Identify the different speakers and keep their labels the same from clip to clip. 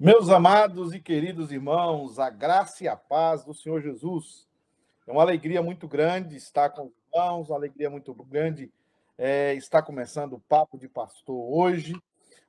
Speaker 1: Meus amados e queridos irmãos, a graça e a paz do Senhor Jesus. É uma alegria muito grande estar com os irmãos, uma alegria muito grande é, estar começando o Papo de Pastor hoje.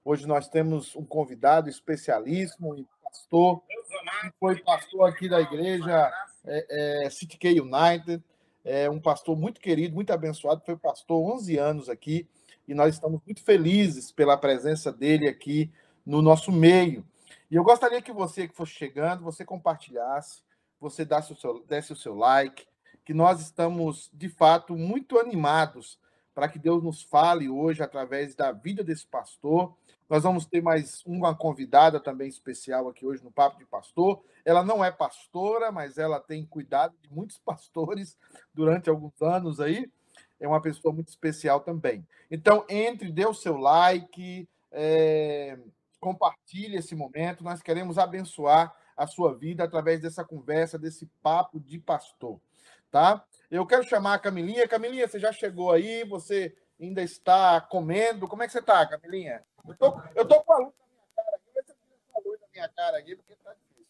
Speaker 1: Hoje nós temos um convidado especialíssimo, um pastor, que foi pastor aqui da igreja é, é, City K United, é um pastor muito querido, muito abençoado, foi pastor 11 anos aqui, e nós estamos muito felizes pela presença dele aqui no nosso meio. E eu gostaria que você que fosse chegando, você compartilhasse, você desse o seu, desse o seu like, que nós estamos, de fato, muito animados para que Deus nos fale hoje através da vida desse pastor. Nós vamos ter mais uma convidada também especial aqui hoje no Papo de Pastor. Ela não é pastora, mas ela tem cuidado de muitos pastores durante alguns anos aí. É uma pessoa muito especial também. Então, entre, dê o seu like, é, compartilhe esse momento. Nós queremos abençoar a sua vida através dessa conversa, desse papo de pastor, tá? Eu quero chamar a Camilinha. Camilinha, você já chegou aí? Você ainda está comendo? Como é que você está, Camilinha? Eu tô, eu tô com a luz na minha cara aqui. A luz na minha cara aqui, porque tá difícil.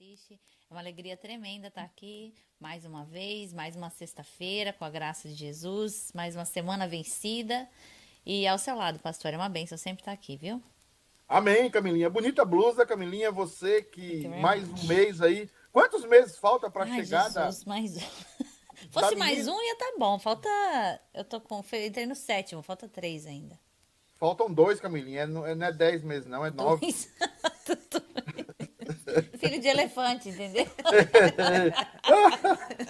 Speaker 2: Assiste. É uma alegria tremenda estar aqui mais uma vez, mais uma sexta-feira, com a graça de Jesus, mais uma semana vencida. E ao seu lado, pastor, é uma bênção sempre estar aqui, viu?
Speaker 1: Amém, Camilinha. Bonita blusa, Camilinha. Você que mais um mês aí. Quantos meses falta para a chegada?
Speaker 2: Jesus, mais um. Fosse mais um, ia tá bom. Falta. Eu tô com. Entrei no sétimo, falta três ainda.
Speaker 1: Faltam dois, Camilinha. Não é dez meses, não, é nove.
Speaker 2: Filho de elefante, entendeu?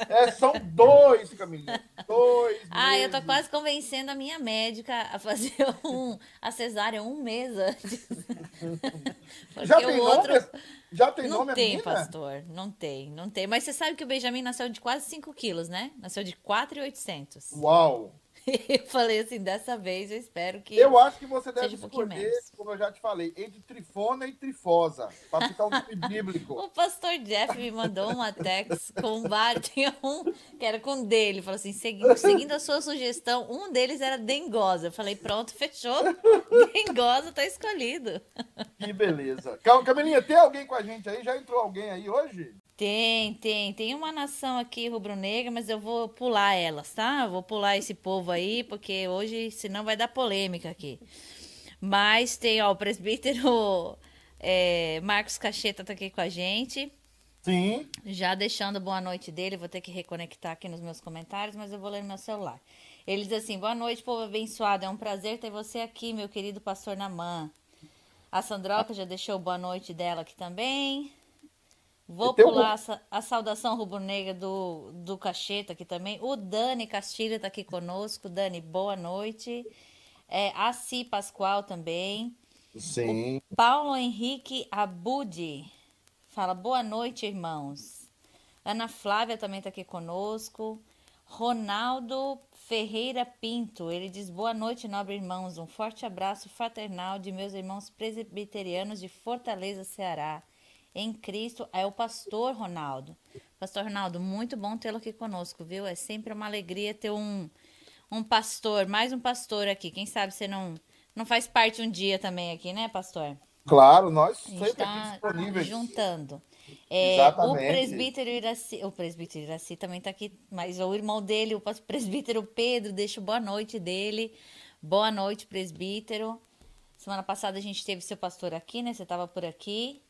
Speaker 1: É, são dois, Camilinha. Dois.
Speaker 2: Ah, meses. eu tô quase convencendo a minha médica a fazer um, a cesárea um mês antes.
Speaker 1: Já tem outro... nome? Já tem
Speaker 2: não
Speaker 1: nome
Speaker 2: Não tem, pastor. Não tem, não tem. Mas você sabe que o Benjamin nasceu de quase 5 quilos, né? Nasceu de 4,800.
Speaker 1: Uau!
Speaker 2: eu falei assim, dessa vez eu espero que.
Speaker 1: Eu acho que você deve um escolher, como eu já te falei, entre trifona e trifosa, para ficar um nome bíblico.
Speaker 2: o pastor Jeff me mandou uma text com vários. Tinha um que era com dele. Falou assim: seguindo, seguindo a sua sugestão, um deles era dengosa. Eu falei, pronto, fechou. dengosa tá escolhido.
Speaker 1: Que beleza. Camilinha, tem alguém com a gente aí? Já entrou alguém aí hoje?
Speaker 2: Tem, tem. Tem uma nação aqui rubro-negra, mas eu vou pular elas, tá? Eu vou pular esse povo aí, porque hoje, senão vai dar polêmica aqui. Mas tem, ó, o presbítero é, Marcos Cacheta tá aqui com a gente.
Speaker 1: Sim.
Speaker 2: Já deixando boa noite dele, vou ter que reconectar aqui nos meus comentários, mas eu vou ler no meu celular. Ele diz assim: Boa noite, povo abençoado. É um prazer ter você aqui, meu querido pastor Namã. A Sandroca já deixou boa noite dela aqui também. Vou pular um... a, saudação rubro-negra do, do Cacheta aqui também. O Dani Castilho está aqui conosco. Dani, boa noite. É, a Si Pascoal também.
Speaker 1: Sim.
Speaker 2: O Paulo Henrique Abudi fala boa noite, irmãos. Ana Flávia também está aqui conosco. Ronaldo Ferreira Pinto, ele diz boa noite, nobre irmãos. Um forte abraço fraternal de meus irmãos presbiterianos de Fortaleza, Ceará em Cristo é o pastor Ronaldo. Pastor Ronaldo, muito bom tê-lo aqui conosco, viu? É sempre uma alegria ter um, um pastor, mais um pastor aqui. Quem sabe você não, não faz parte um dia também aqui, né, pastor?
Speaker 1: Claro, nós sempre tá disponíveis.
Speaker 2: Juntando. É, o presbítero Iraci, o presbítero Iraci também está aqui, mas o irmão dele, o presbítero Pedro, deixa boa noite dele. Boa noite, presbítero. Semana passada a gente teve seu pastor aqui, né? Você estava por aqui.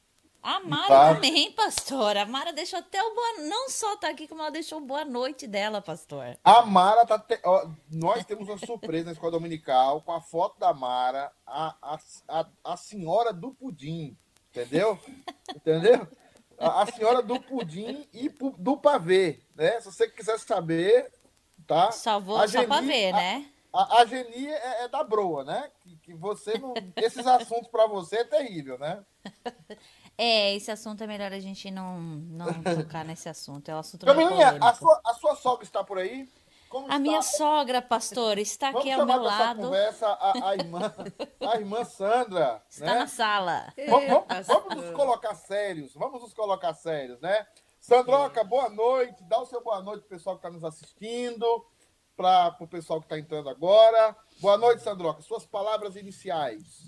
Speaker 2: A Mara tá... também, pastor. A Mara deixou até o boa. Não só tá aqui, como ela deixou boa noite dela, pastor.
Speaker 1: A Mara tá. Te... Ó, nós temos uma surpresa na escola dominical com a foto da Mara, a, a, a, a senhora do pudim. Entendeu? Entendeu? A, a, senhora do pudim e do pavê, né? Se você quiser saber, tá?
Speaker 2: Só vou a só Geni, pavê, né?
Speaker 1: A, a Geni é, é, da broa, né? Que, que você não. Esses assuntos para você é terrível, né?
Speaker 2: É, esse assunto é melhor a gente não, não tocar nesse assunto. É um assunto
Speaker 1: Camilinha, a sua, a sua sogra está por aí?
Speaker 2: Como a está? minha sogra, pastor, está Vamos aqui ao meu lado.
Speaker 1: conversa a, a, irmã, a irmã Sandra.
Speaker 2: Está né? na sala.
Speaker 1: Vamos, vamos, vamos, nos colocar sérios. Vamos nos colocar sérios, né? Sandroca, boa noite. Dá o seu boa noite para o pessoal que está nos assistindo, para o pessoal que está entrando agora. Boa noite, Sandroca. Suas palavras iniciais.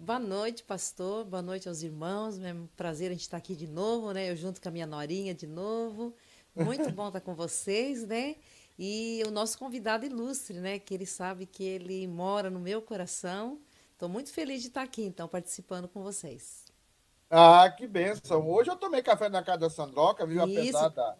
Speaker 3: Boa noite, pastor. Boa noite aos irmãos. É um prazer a gente estar aqui de novo, né? Eu junto com a minha norinha de novo. Muito bom estar com vocês, né? E o nosso convidado ilustre, né? Que ele sabe que ele mora no meu coração. Estou muito feliz de estar aqui, então, participando com vocês.
Speaker 1: Ah, que benção. Hoje eu tomei café na casa da Sandroca, viu? Isso. Apesar da,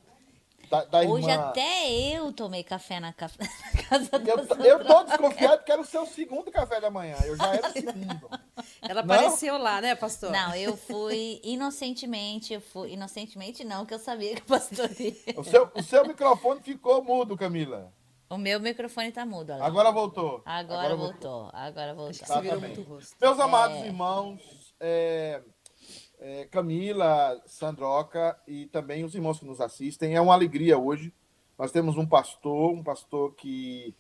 Speaker 1: da, da
Speaker 2: Hoje irmã... até eu tomei café na, ca... na casa da
Speaker 1: eu, Sandroca. Eu tô desconfiado que era o seu segundo café da manhã. Eu já era o segundo.
Speaker 3: Ela não? apareceu lá, né, pastor?
Speaker 2: Não, eu fui inocentemente, eu fui inocentemente não, que eu sabia que o pastor ia.
Speaker 1: O seu, o seu microfone ficou mudo, Camila.
Speaker 2: O meu microfone tá mudo.
Speaker 1: Olha. Agora voltou.
Speaker 2: Agora, Agora voltou. voltou. Agora voltou.
Speaker 1: Tá, Meus amados é... irmãos, é, é, Camila, Sandroca e também os irmãos que nos assistem, é uma alegria hoje. Nós temos um pastor, um pastor que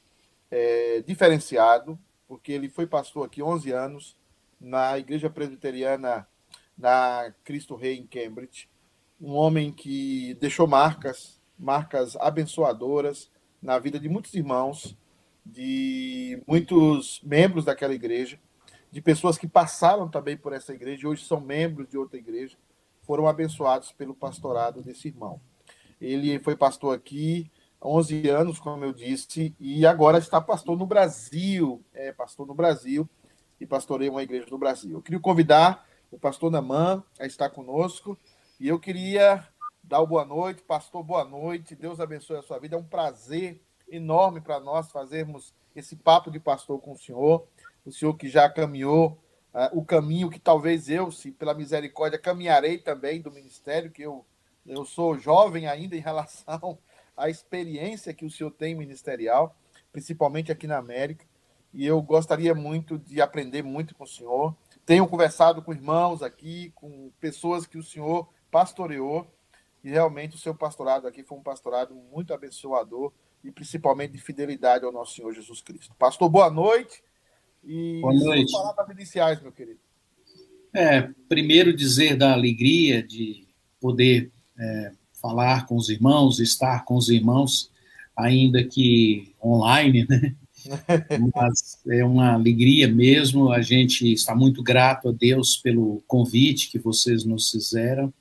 Speaker 1: é diferenciado, porque ele foi pastor aqui 11 anos na Igreja Presbiteriana na Cristo Rei em Cambridge. Um homem que deixou marcas, marcas abençoadoras na vida de muitos irmãos, de muitos membros daquela igreja, de pessoas que passaram também por essa igreja e hoje são membros de outra igreja, foram abençoados pelo pastorado desse irmão. Ele foi pastor aqui 11 anos, como eu disse, e agora está pastor no Brasil, é pastor no Brasil e pastorei uma igreja no Brasil. Eu queria convidar o pastor Naman a estar conosco e eu queria dar boa noite, pastor, boa noite, Deus abençoe a sua vida. É um prazer enorme para nós fazermos esse papo de pastor com o senhor, o senhor que já caminhou uh, o caminho que talvez eu, se pela misericórdia, caminharei também do ministério, que eu, eu sou jovem ainda em relação à experiência que o senhor tem ministerial, principalmente aqui na América, e eu gostaria muito de aprender muito com o senhor. Tenho conversado com irmãos aqui, com pessoas que o senhor pastoreou, e realmente o seu pastorado aqui foi um pastorado muito abençoador e principalmente de fidelidade ao nosso Senhor Jesus Cristo. Pastor, boa noite.
Speaker 4: E boa noite.
Speaker 1: palavras iniciais, meu querido.
Speaker 4: É, primeiro dizer da alegria de poder é, falar com os irmãos, estar com os irmãos, ainda que online, né? Mas é uma alegria mesmo. A gente está muito grato a Deus pelo convite que vocês nos fizeram,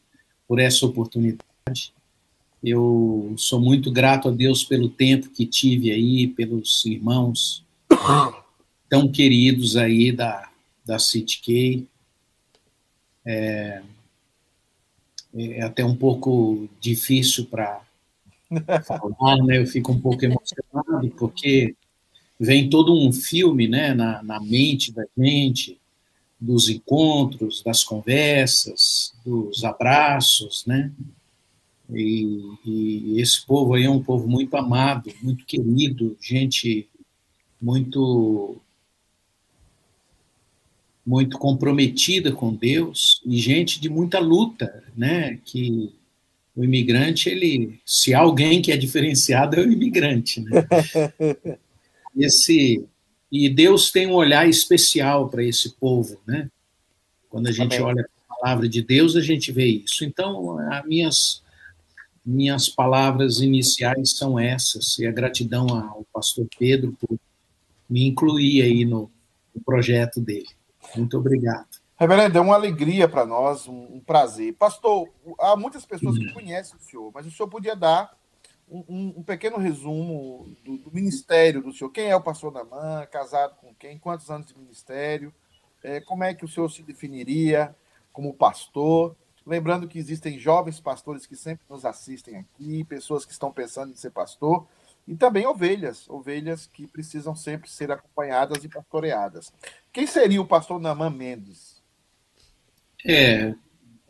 Speaker 4: por essa oportunidade. Eu sou muito grato a Deus pelo tempo que tive aí, pelos irmãos tão queridos aí da, da City É, é até um pouco difícil para falar, né? Eu fico um pouco emocionado, porque vem todo um filme né, na, na mente da gente, dos encontros, das conversas, dos abraços, né? E, e, esse povo aí é um povo muito amado, muito querido, gente muito muito comprometida com Deus e gente de muita luta, né? Que o imigrante, ele, se há alguém que é diferenciado é o imigrante, né? Esse e Deus tem um olhar especial para esse povo, né? Quando a gente Amém. olha a palavra de Deus, a gente vê isso. Então, as minhas minhas palavras iniciais são essas, e a gratidão ao pastor Pedro por me incluir aí no, no projeto dele. Muito obrigado.
Speaker 1: Reverendo, é uma alegria para nós, um, prazer. Pastor, há muitas pessoas que conhecem o senhor, mas o senhor podia dar um, um, um pequeno resumo do, do, ministério do senhor. Quem é o pastor Namã? Casado com quem? Quantos anos de ministério? É, como é que o senhor se definiria como pastor? Lembrando que existem jovens pastores que sempre nos assistem aqui, pessoas que estão pensando em ser pastor, e também ovelhas, ovelhas que precisam sempre ser acompanhadas e pastoreadas. Quem seria o pastor Naman Mendes?
Speaker 4: É,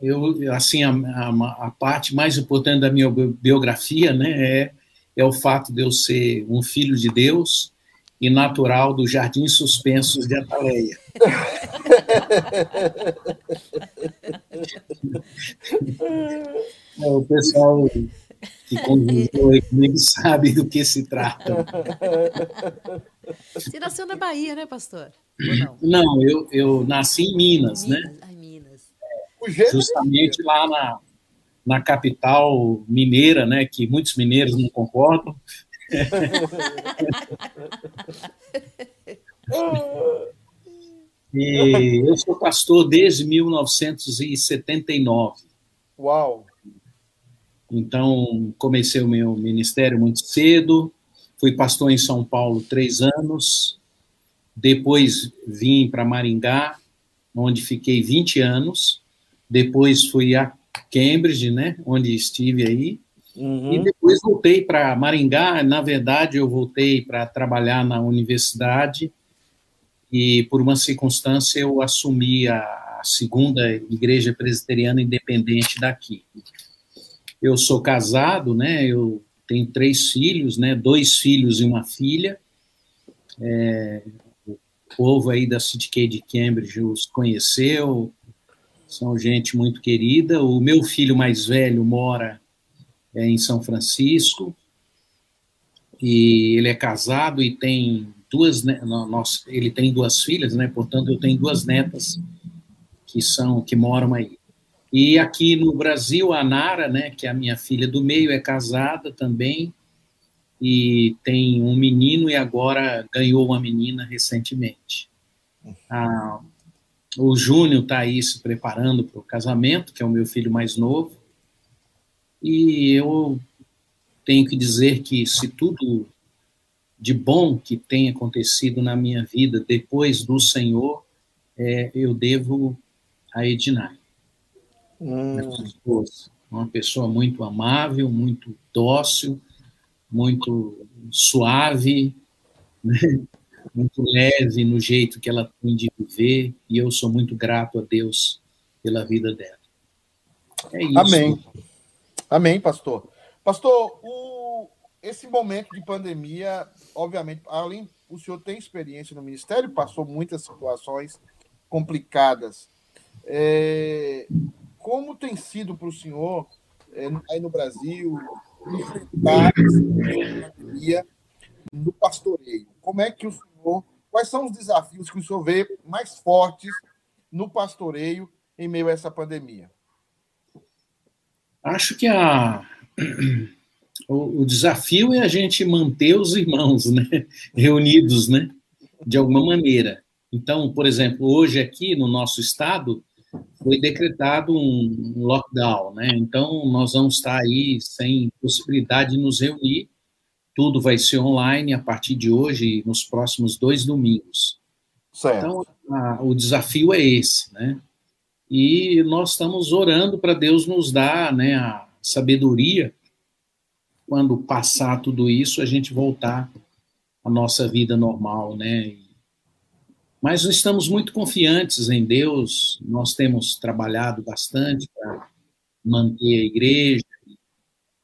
Speaker 4: eu assim a, a, a, parte mais importante da minha biografia, né, é, é o fato de eu ser um filho de Deus e natural do Jardim Suspensos de Ataleia. é, o pessoal que conviveu comigo sabe do que se trata.
Speaker 3: Você nasceu na Bahia, né, pastor?
Speaker 4: não? Não, eu, eu nasci em Minas, Minas né? Ai, Minas. Justamente lá na, na capital mineira, né, que muitos mineiros não concordam. E eu sou pastor desde 1979.
Speaker 1: Uau!
Speaker 4: Então, comecei o meu ministério muito cedo, fui pastor em São Paulo três anos, depois vim para Maringá, onde fiquei 20 anos, depois fui a Cambridge, né, onde estive aí, uhum. e depois voltei para Maringá, na verdade eu voltei para trabalhar na universidade, e por uma circunstância eu assumi a segunda igreja presbiteriana independente daqui. Eu sou casado, né? Eu tenho três filhos, né? Dois filhos e uma filha. É, o povo aí da City de Cambridge os conheceu, são gente muito querida. O meu filho mais velho mora é, em São Francisco e ele é casado e tem duas, ele tem duas filhas, né? Portanto, eu tenho duas netas que são que moram aí. E aqui no Brasil, a Nara, né, que é a minha filha do meio, é casada também e tem um menino e agora ganhou uma menina recentemente. Ah, o Júnior está aí se preparando para o casamento, que é o meu filho mais novo. E eu tenho que dizer que se tudo de bom que tem acontecido na minha vida depois do Senhor, é, eu devo a Ednai. Hum. Uma pessoa muito amável, muito dócil, muito suave, né? muito leve no jeito que ela tem de viver, e eu sou muito grato a Deus pela vida dela.
Speaker 1: É isso. Amém. Amém, pastor. Pastor, o, esse momento de pandemia, obviamente, além o senhor tem experiência no ministério, passou muitas situações complicadas. É, como tem sido para o senhor, é, aí no Brasil, no pastoreio? Como é que o senhor. Quais são os desafios que o senhor vê mais fortes no pastoreio em meio a essa pandemia?
Speaker 4: Acho que a, o, o desafio é a gente manter os irmãos né, reunidos, né, de alguma maneira. Então, por exemplo, hoje aqui no nosso estado, foi decretado um lockdown, né? Então, nós vamos estar aí sem possibilidade de nos reunir. Tudo vai ser online a partir de hoje, nos próximos dois domingos. Certo. Então, a, o desafio é esse, né? E nós estamos orando para Deus nos dar né, a sabedoria quando passar tudo isso, a gente voltar à nossa vida normal, né? Mas estamos muito confiantes em Deus, nós temos trabalhado bastante para manter a igreja,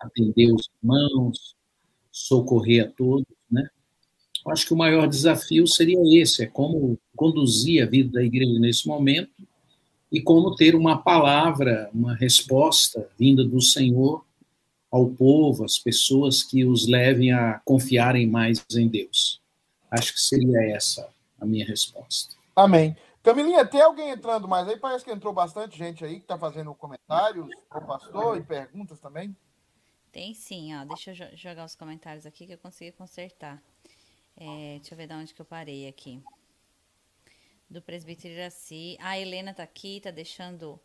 Speaker 4: atender os irmãos, socorrer a todos, né? Acho que o maior desafio seria esse, é como conduzir a vida da igreja nesse momento e como ter uma palavra, uma resposta vinda do Senhor ao povo, às pessoas que os levem a confiarem mais em Deus. Acho que seria essa a minha resposta.
Speaker 1: Amém. Camilinha, tem alguém entrando mais aí? Parece que entrou bastante gente aí que está fazendo comentários, o pastor, e perguntas também.
Speaker 2: Tem sim, ó. Deixa eu jogar os comentários aqui que eu consegui consertar. É, deixa eu ver de onde que eu parei aqui. Do presbítero Iraci. A Helena tá aqui, tá deixando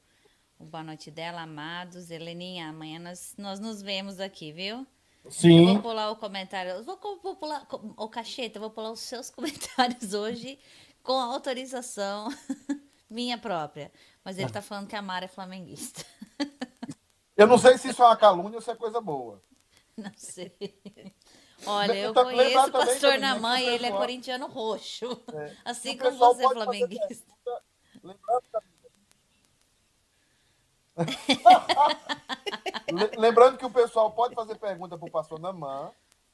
Speaker 2: o boa noite dela, amados. Heleninha, amanhã nós, nós nos vemos aqui, viu?
Speaker 1: Sim.
Speaker 2: Eu vou pular o comentário. Eu vou, vou pular. O cacheta, vou pular os seus comentários hoje com autorização minha própria. Mas ele tá falando que a Mara é flamenguista.
Speaker 1: Eu não sei se isso é uma calúnia ou se é coisa boa.
Speaker 2: Não sei. Olha, eu conheço o pastor na mãe, ele é corintiano roxo. É. Assim como você é flamenguista. Lembrando
Speaker 1: Lembrando que o pessoal pode fazer pergunta para o pastor Namã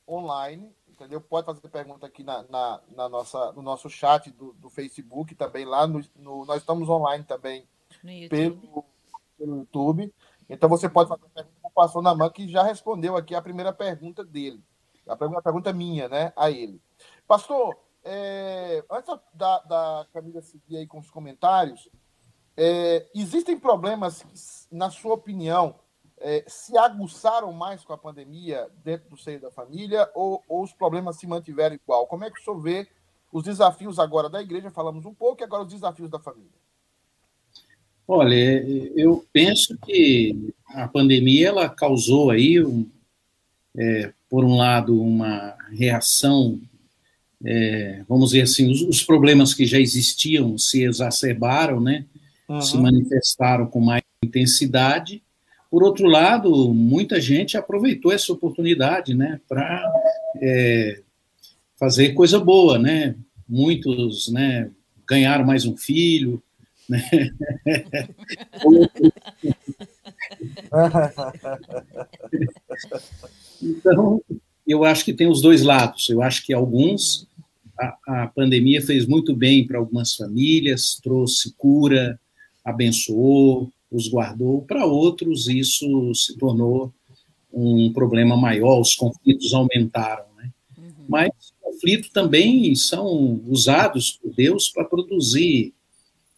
Speaker 1: online, entendeu? Pode fazer pergunta aqui na, na, na nossa, no nosso chat do, do Facebook, também lá no, no, Nós estamos online também. Pelo, pelo YouTube. Então você pode fazer pergunta para o pastor Namã, que já respondeu aqui a primeira pergunta dele. A primeira pergunta minha, né? A ele. Pastor, é, antes da, da Camila seguir aí com os comentários, é, existem problemas que, na sua opinião, é, se aguçaram mais com a pandemia dentro do seio da família ou, ou, os problemas se mantiveram igual? Como é que o senhor vê os desafios agora da igreja, falamos um pouco, e agora os desafios da família.
Speaker 4: Olha, eu penso que a pandemia ela causou aí, um, é, por um lado, uma reação, é, vamos dizer assim, os, os, problemas que já existiam se exacerbaram, né? Uhum. Se manifestaram com mais intensidade. Por outro lado, muita gente aproveitou essa oportunidade, né, para é, fazer coisa boa, né? Muitos, né, ganharam mais um filho, né? então, eu acho que tem os dois lados. Eu acho que alguns a, a pandemia fez muito bem para algumas famílias, trouxe cura, abençoou, os guardou. Para outros, isso se tornou um problema maior, os conflitos aumentaram. Né? Uhum. Mas conflitos também são usados por Deus para produzir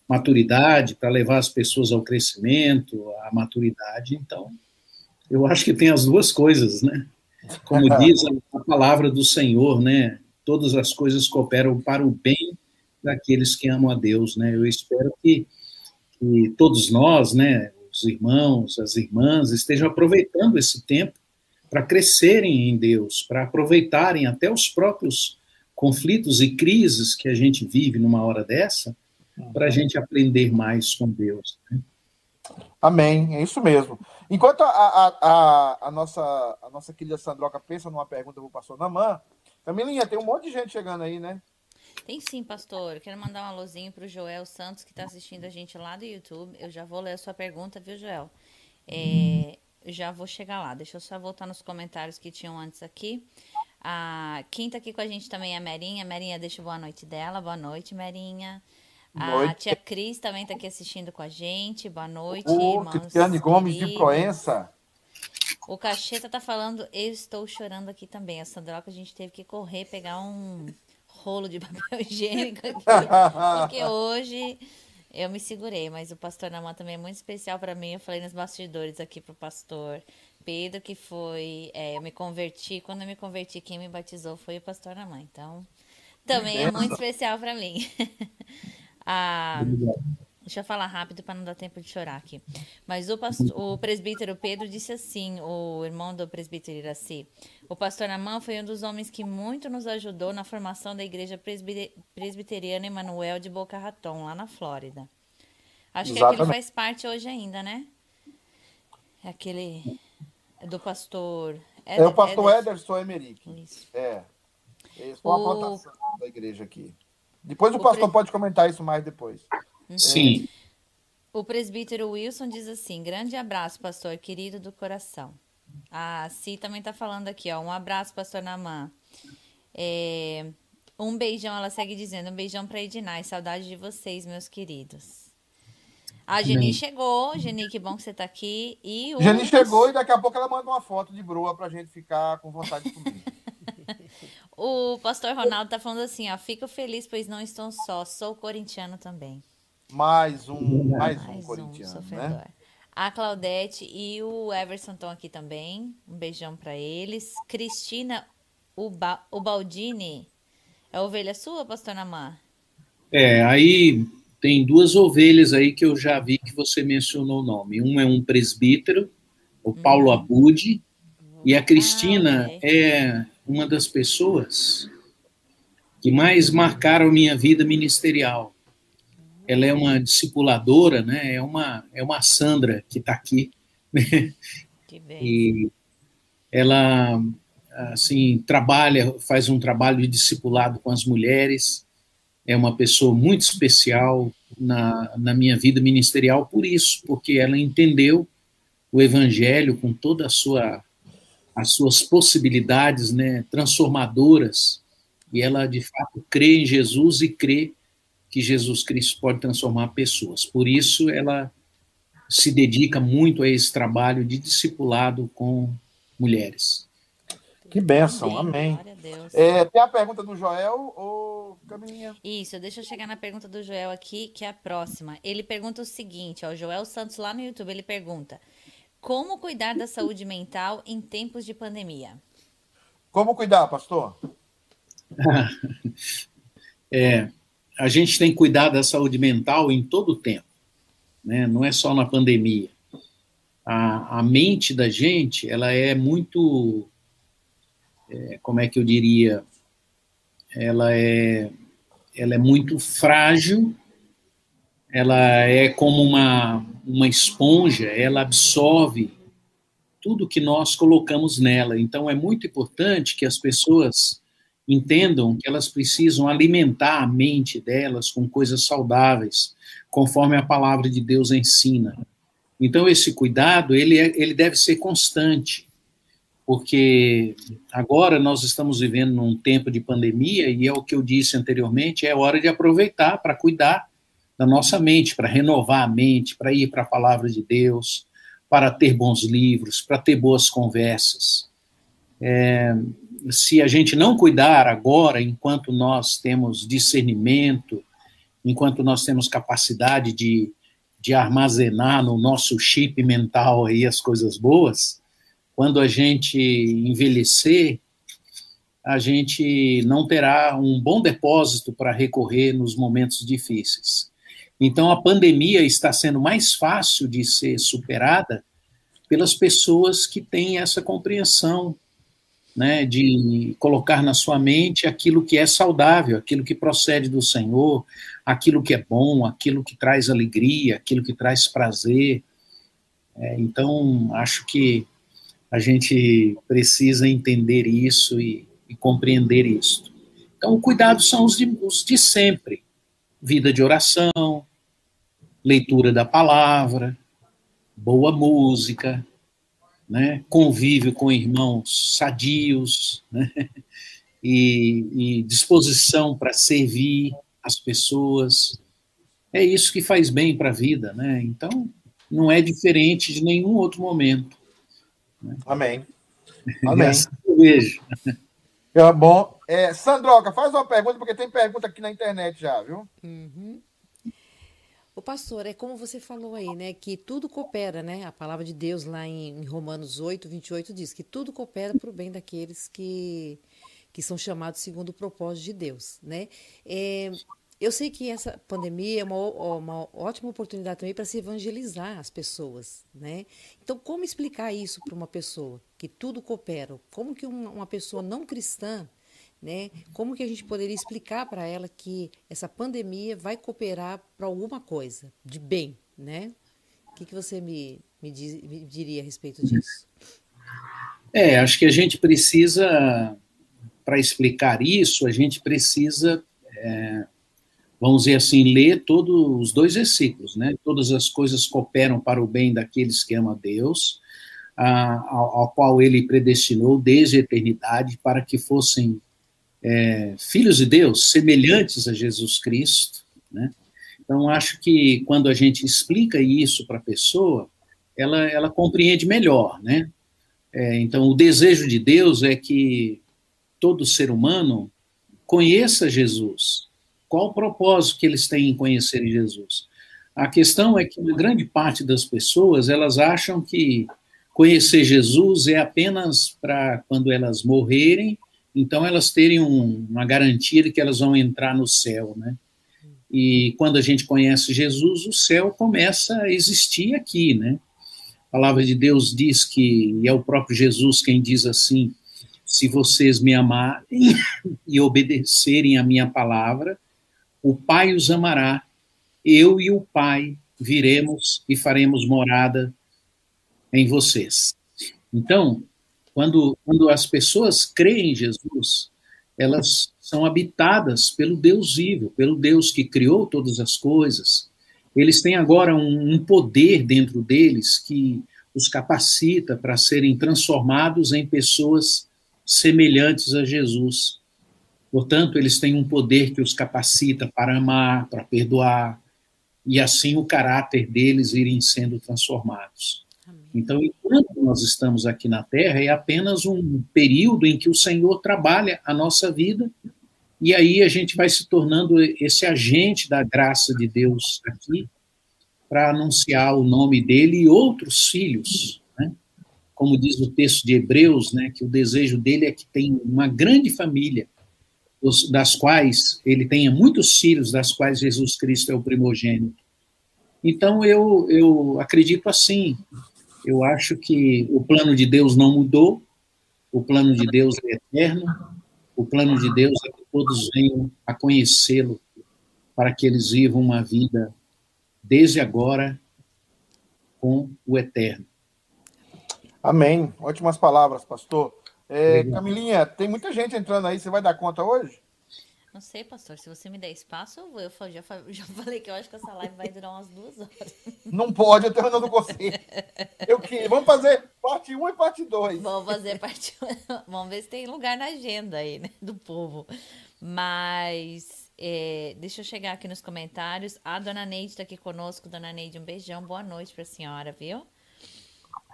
Speaker 4: maturidade, para levar as pessoas ao crescimento, à maturidade. Então, eu acho que tem as duas coisas, né? Como diz a palavra do Senhor, né? Todas as coisas cooperam para o bem daqueles que amam a Deus, né? Eu espero que, que todos nós, né, os irmãos, as irmãs, estejam aproveitando esse tempo para crescerem em Deus, para aproveitarem até os próprios conflitos e crises que a gente vive numa hora dessa, para a gente aprender mais com Deus. Né?
Speaker 1: Amém, é isso mesmo. Enquanto a, a, a, a, nossa, a nossa querida Sandroca pensa numa pergunta para o pastor Namã, Camilinha, tem um monte de gente chegando aí, né?
Speaker 2: Tem sim, pastor. Quero mandar um alôzinho para o Joel Santos, que está assistindo a gente lá do YouTube. Eu já vou ler a sua pergunta, viu, Joel? É, já vou chegar lá. Deixa eu só voltar nos comentários que tinham antes aqui. A, quem está aqui com a gente também é a Merinha. Merinha, deixa boa noite dela. Boa noite, Merinha. A tia Cris também está aqui assistindo com a gente. Boa noite,
Speaker 1: oh, Cristiane Gomes de Proença.
Speaker 2: O Cacheta tá falando, eu estou chorando aqui também. A Sandroca, a gente teve que correr, pegar um rolo de papel higiênico aqui. porque hoje eu me segurei, mas o pastor Namã também é muito especial para mim. Eu falei nos bastidores aqui pro pastor Pedro, que foi. É, eu me converti. Quando eu me converti, quem me batizou foi o pastor Namã. Então, também é muito especial para mim. Ah, deixa eu falar rápido para não dar tempo de chorar aqui. Mas o, pastor, o presbítero Pedro disse assim, o irmão do presbítero Iraci, o pastor Namã foi um dos homens que muito nos ajudou na formação da igreja presbiteriana Emanuel de Boca Raton, lá na Flórida. Acho Exatamente. que aquilo faz parte hoje ainda, né? É aquele do pastor...
Speaker 1: Eder, é o pastor Ederson, Ederson Emerick. Isso. É. Esse foi uma plantação da igreja aqui. Depois o, o pastor pre... pode comentar isso mais depois.
Speaker 4: Uhum. Sim.
Speaker 2: O presbítero Wilson diz assim: grande abraço, pastor, querido do coração. A Si também está falando aqui, ó. Um abraço, pastor Namã. É, um beijão, ela segue dizendo, um beijão para Edinai. Saudade de vocês, meus queridos. A Geni chegou. Geni, que bom que você está aqui. E
Speaker 1: o... Geni chegou e daqui a pouco ela manda uma foto de broa para a gente ficar com vontade de comer.
Speaker 2: O pastor Ronaldo tá falando assim, ó, fico feliz, pois não estou só, sou corintiano também.
Speaker 1: Mais um, mais, mais um corintiano, um né?
Speaker 2: A Claudete e o Everson estão aqui também. Um beijão para eles. Cristina Uba, Ubaldini. É ovelha sua, pastor Namar?
Speaker 4: É, aí tem duas ovelhas aí que eu já vi que você mencionou o nome. Um é um presbítero, o Paulo hum. Abude, e a Cristina ah, okay. é uma das pessoas que mais marcaram minha vida ministerial. Ela é uma discipuladora, né? É uma é uma Sandra que está aqui. Que bem. E ela assim trabalha, faz um trabalho de discipulado com as mulheres. É uma pessoa muito especial na, na minha vida ministerial por isso, porque ela entendeu o evangelho com toda a sua as suas possibilidades né, transformadoras, e ela de fato crê em Jesus e crê que Jesus Cristo pode transformar pessoas. Por isso, ela se dedica muito a esse trabalho de discipulado com mulheres.
Speaker 1: Que bênção, amém. amém. É, tem a pergunta do Joel ou Camilinha?
Speaker 2: Isso, deixa eu chegar na pergunta do Joel aqui, que é a próxima. Ele pergunta o seguinte, ó, o Joel Santos lá no YouTube, ele pergunta: como cuidar da saúde mental em tempos de pandemia?
Speaker 1: Como cuidar, pastor?
Speaker 4: é, a gente tem que cuidar da saúde mental em todo o tempo, né? não é só na pandemia. A, a mente da gente, ela é muito, é, como é que eu diria, ela é, ela é muito frágil, ela é como uma, uma esponja, ela absorve tudo que nós colocamos nela. Então, é muito importante que as pessoas entendam que elas precisam alimentar a mente delas com coisas saudáveis, conforme a palavra de Deus ensina. Então, esse cuidado, ele, é, ele deve ser constante, porque agora nós estamos vivendo num tempo de pandemia, e é o que eu disse anteriormente, é hora de aproveitar para cuidar da nossa mente, para renovar a mente, para ir para a palavra de Deus, para ter bons livros, para ter boas conversas. É, se a gente não cuidar agora, enquanto nós temos discernimento, enquanto nós temos capacidade de, de armazenar no nosso chip mental aí as coisas boas, quando a gente envelhecer, a gente não terá um bom depósito para recorrer nos momentos difíceis. Então, a pandemia está sendo mais fácil de ser superada pelas pessoas que têm essa compreensão né, de colocar na sua mente aquilo que é saudável, aquilo que procede do Senhor, aquilo que é bom, aquilo que traz alegria, aquilo que traz prazer. É, então, acho que a gente precisa entender isso e, e compreender isso. Então, o cuidado são os de, os de sempre: vida de oração, leitura da palavra, boa música, né, convívio com irmãos sadios, né, e, e disposição para servir as pessoas. É isso que faz bem para a vida, né? Então, não é diferente de nenhum outro momento.
Speaker 1: Né? Amém. Amém.
Speaker 4: eu vejo.
Speaker 1: É bom. É, Sandroca, faz uma pergunta, porque tem pergunta aqui na internet já, viu?
Speaker 3: Uhum. O pastor, é como você falou aí, né? Que tudo coopera, né? A palavra de Deus lá em, Romanos 8, 28 diz que tudo coopera para o bem daqueles que, que são chamados segundo o propósito de Deus, né? É, eu sei que essa pandemia é uma, uma ótima oportunidade também para se evangelizar as pessoas, né? Então, como explicar isso para uma pessoa que tudo coopera? Como que uma, uma pessoa não cristã né? Como que a gente poderia explicar para ela que essa pandemia vai cooperar para alguma coisa de bem, né? O que, que você me, me, diz, me diria a respeito disso?
Speaker 4: É, acho que a gente precisa, para explicar isso, a gente precisa, é, vamos dizer assim, ler todos os dois versículos, né? Todas as coisas cooperam para o bem daqueles que amam a Deus, a, ao, ao qual ele predestinou desde a eternidade para que fossem é, filhos de Deus, semelhantes a Jesus Cristo, né? Então, acho que quando a gente explica isso para a pessoa, ela, ela compreende melhor, né? É, então, o desejo de Deus é que todo ser humano conheça Jesus. Qual o propósito que eles têm em conhecer Jesus? A questão é que uma grande parte das pessoas, elas acham que conhecer Jesus é apenas para quando elas morrerem então elas terem um, uma garantia de que elas vão entrar no céu, né? E quando a gente conhece Jesus, o céu começa a existir aqui, né? A palavra de Deus diz que, e é o próprio Jesus quem diz assim: se vocês me amarem e obedecerem a minha palavra, o Pai os amará, eu e o Pai viremos e faremos morada em vocês. Então, quando, quando as pessoas creem em Jesus, elas são habitadas pelo Deus vivo, pelo Deus que criou todas as coisas. Eles têm agora um, um poder dentro deles que os capacita para serem transformados em pessoas semelhantes a Jesus. Portanto, eles têm um poder que os capacita para amar, para perdoar, e assim o caráter deles irem sendo transformados. Então, enquanto nós estamos aqui na Terra, é apenas um período em que o Senhor trabalha a nossa vida, e aí a gente vai se tornando esse agente da graça de Deus aqui, para anunciar o nome dele e outros filhos, né? como diz o texto de Hebreus, né, que o desejo dele é que tenha uma grande família das quais ele tenha muitos filhos, das quais Jesus Cristo é o primogênito. Então eu, eu acredito assim. Eu acho que o plano de Deus não mudou, o plano de Deus é eterno, o plano de Deus é que todos venham a conhecê-lo, para que eles vivam uma vida desde agora com o eterno.
Speaker 1: Amém. Ótimas palavras, pastor. É, Camilinha, tem muita gente entrando aí, você vai dar conta hoje?
Speaker 2: Não sei, pastor. Se você me der espaço, eu vou. Eu já, já falei que eu acho que essa live vai durar umas duas horas.
Speaker 1: Não pode, eu tô não consigo. Eu que Vamos fazer parte 1 e parte 2.
Speaker 2: Vamos fazer parte 1. Vamos ver se tem lugar na agenda aí, né? Do povo. Mas é, deixa eu chegar aqui nos comentários. A dona Neide está aqui conosco. Dona Neide, um beijão. Boa noite para a senhora, viu?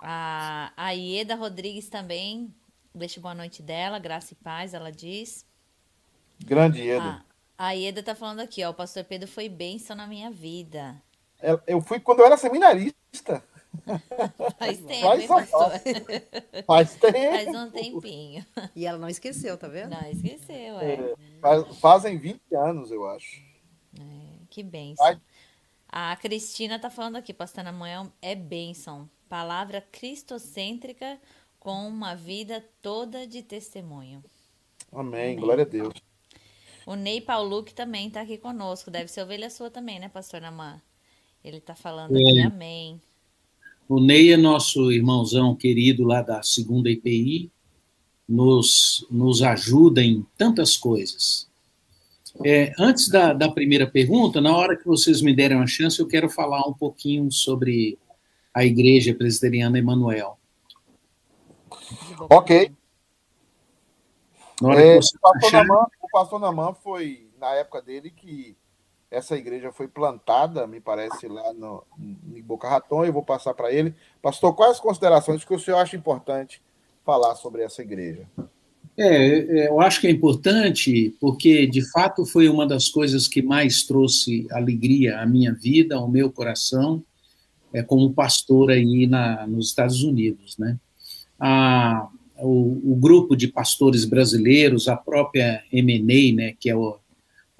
Speaker 2: A, a Ieda Rodrigues também. Deixa boa noite dela. Graça e paz, ela diz.
Speaker 1: Grande Ieda.
Speaker 2: A, a Ieda tá falando aqui, ó. O pastor Pedro foi bênção na minha vida.
Speaker 1: É, eu fui quando eu era seminarista.
Speaker 2: Faz tempo, Faz, hein, pastor?
Speaker 1: Faz tempo.
Speaker 2: Faz um tempinho.
Speaker 3: E ela não esqueceu, tá vendo?
Speaker 2: Não esqueceu, é. é
Speaker 1: faz, fazem 20 anos, eu acho.
Speaker 2: É, que bênção. A Cristina tá falando aqui, pastor Namuel, é bênção. Palavra cristocêntrica com uma vida toda de testemunho.
Speaker 1: Amém. Amém. Glória a Deus.
Speaker 2: O Ney Pauluc também está aqui conosco. Deve ser ovelha sua também, né, pastor Namã? Ele está falando aqui, é. amém.
Speaker 4: O Ney é nosso irmãozão querido lá da segunda IPI, nos, nos ajuda em tantas coisas. É, antes da, da primeira pergunta, na hora que vocês me derem uma chance, eu quero falar um pouquinho sobre a Igreja Presbiteriana Emanuel.
Speaker 1: Ok. É, o, pastor Naman, o pastor Naman foi, na época dele, que essa igreja foi plantada, me parece, lá no, em Boca Raton. Eu vou passar para ele. Pastor, quais considerações que o senhor acha importante falar sobre essa igreja?
Speaker 4: É, é, eu acho que é importante porque, de fato, foi uma das coisas que mais trouxe alegria à minha vida, ao meu coração, é, como pastor aí na, nos Estados Unidos, né? A, o, o, grupo de pastores brasileiros, a própria MNA, né, que é o,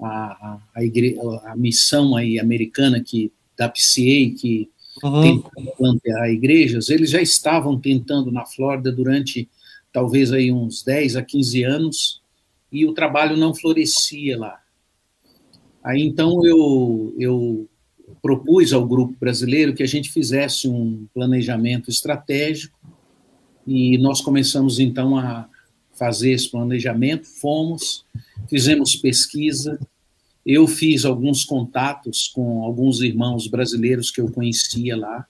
Speaker 4: a, a, igre, a missão aí americana que, da PCA, que uhum. tenta plantear igrejas, eles já estavam tentando na Flórida durante talvez aí uns 10 a 15 anos, e o trabalho não florescia lá. Aí então eu, eu propus ao grupo brasileiro que a gente fizesse um planejamento estratégico e nós começamos então a fazer esse planejamento, fomos, fizemos pesquisa, eu fiz alguns contatos com alguns irmãos brasileiros que eu conhecia lá.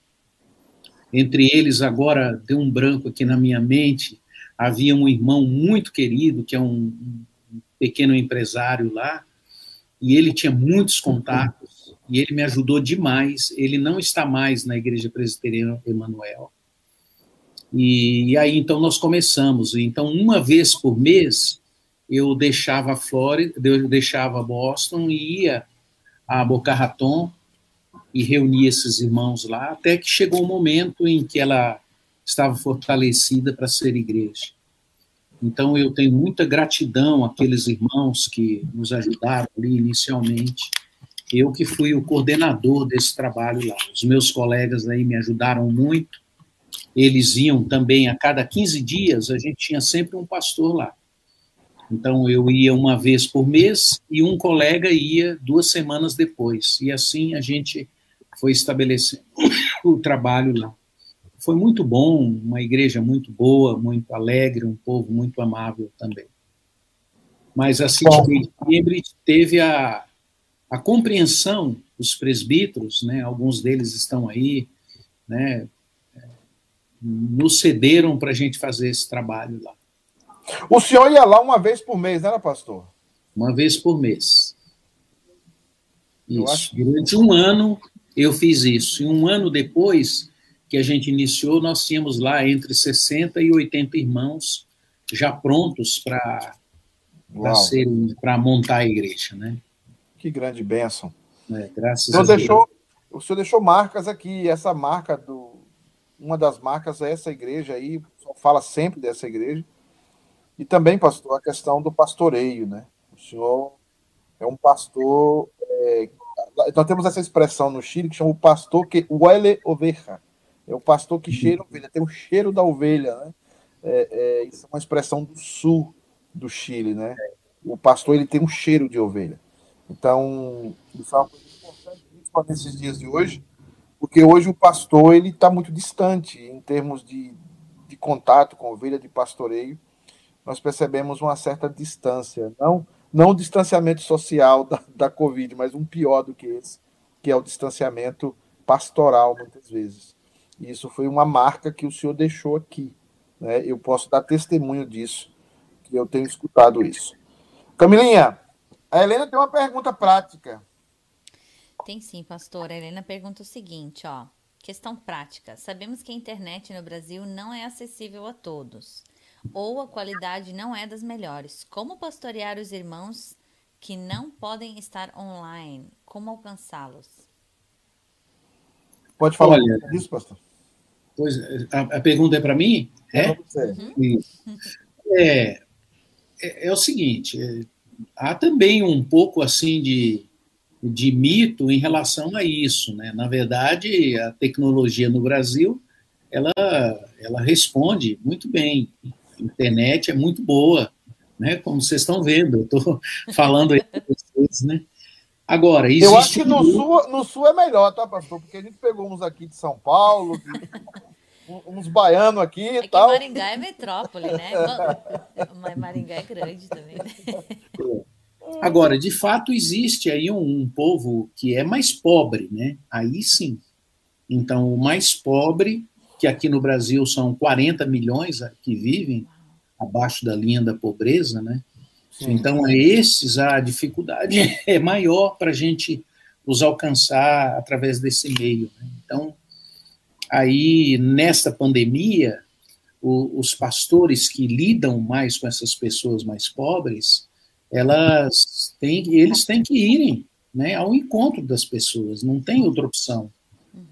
Speaker 4: Entre eles, agora deu um branco aqui na minha mente, havia um irmão muito querido, que é um, pequeno empresário lá, e ele tinha muitos contatos, e ele me ajudou demais. Ele não está mais na Igreja Presbiteriana Emanuel, e, e, aí, então, nós começamos. Então, uma vez por mês, eu deixava a Flórida, eu deixava Boston e ia a Boca Raton e reunia esses irmãos lá, até que chegou o um momento em que ela estava fortalecida para ser igreja. Então, eu tenho muita gratidão àqueles irmãos que nos ajudaram ali inicialmente. Eu que fui o coordenador desse trabalho lá. Os meus colegas aí me ajudaram muito eles iam também a cada 15 dias, a gente tinha sempre um pastor lá. Então eu ia uma vez por mês e um colega ia duas semanas depois. E assim a gente foi estabelecendo o trabalho lá. Foi muito bom, uma igreja muito boa, muito alegre, um povo muito amável também. Mas assim, Cambridge teve a, a compreensão dos presbíteros, né, alguns deles estão aí, né, nos cederam para a gente fazer esse trabalho lá.
Speaker 1: O senhor ia lá uma vez por mês, não era, pastor?
Speaker 4: Uma vez por mês. Isso. Durante um ano eu fiz isso. E um ano depois que a gente iniciou, nós tínhamos lá entre 60 e 80 irmãos já prontos para para montar a igreja, né?
Speaker 1: Que grande bênção.
Speaker 4: É, graças
Speaker 1: então, a Deus. Deixou, o senhor deixou marcas aqui, essa marca do, uma das marcas é essa igreja aí, fala sempre dessa igreja. E também, pastor, a questão do pastoreio, né? O senhor é um pastor. É, nós temos essa expressão no Chile que chama o pastor que huele oveja. É o pastor que cheira ovelha, tem o cheiro da ovelha, né? É, é, isso é uma expressão do sul do Chile, né? O pastor ele tem um cheiro de ovelha. Então, isso é uma coisa importante nesses dias de hoje, porque hoje o pastor ele está muito distante em termos de, de contato com ovelha, de pastoreio. Nós percebemos uma certa distância, não não o distanciamento social da, da Covid, mas um pior do que esse, que é o distanciamento pastoral, muitas vezes. E isso foi uma marca que o senhor deixou aqui. Né? Eu posso dar testemunho disso, que eu tenho escutado isso. Camilinha, a Helena tem uma pergunta prática.
Speaker 2: Tem sim, pastor. A Helena pergunta o seguinte, ó. Questão prática. Sabemos que a internet no Brasil não é acessível a todos, ou a qualidade não é das melhores. Como pastorear os irmãos que não podem estar online? Como alcançá-los?
Speaker 1: Pode falar Olha, disso, pastor.
Speaker 4: Pois, a, a pergunta é para mim? É? Uhum. É, é, é, o seguinte, é, há também um pouco assim de, de mito em relação a isso, né? Na verdade, a tecnologia no Brasil, ela, ela responde muito bem. A internet é muito boa, né? Como vocês estão vendo, eu estou falando aí para vocês, né? Agora, existe...
Speaker 1: Eu acho que no sul, no sul é melhor, tá, pastor? Porque a gente pegou uns aqui de São Paulo, de uns baianos aqui e é tal.
Speaker 2: Maringá é metrópole, né? Mas Maringá é grande também. Né?
Speaker 4: Agora, de fato, existe aí um, um, povo que é mais pobre, né? Aí sim. Então, o mais pobre, que aqui no Brasil são 40 milhões que vivem abaixo da linha da pobreza, né? Sim. Então, é esses a dificuldade é maior para a gente os alcançar através desse meio. Né? Então, Aí, nesta pandemia, o, os pastores que lidam mais com essas pessoas mais pobres, elas têm, eles têm que irem né, ao encontro das pessoas, não tem outra opção.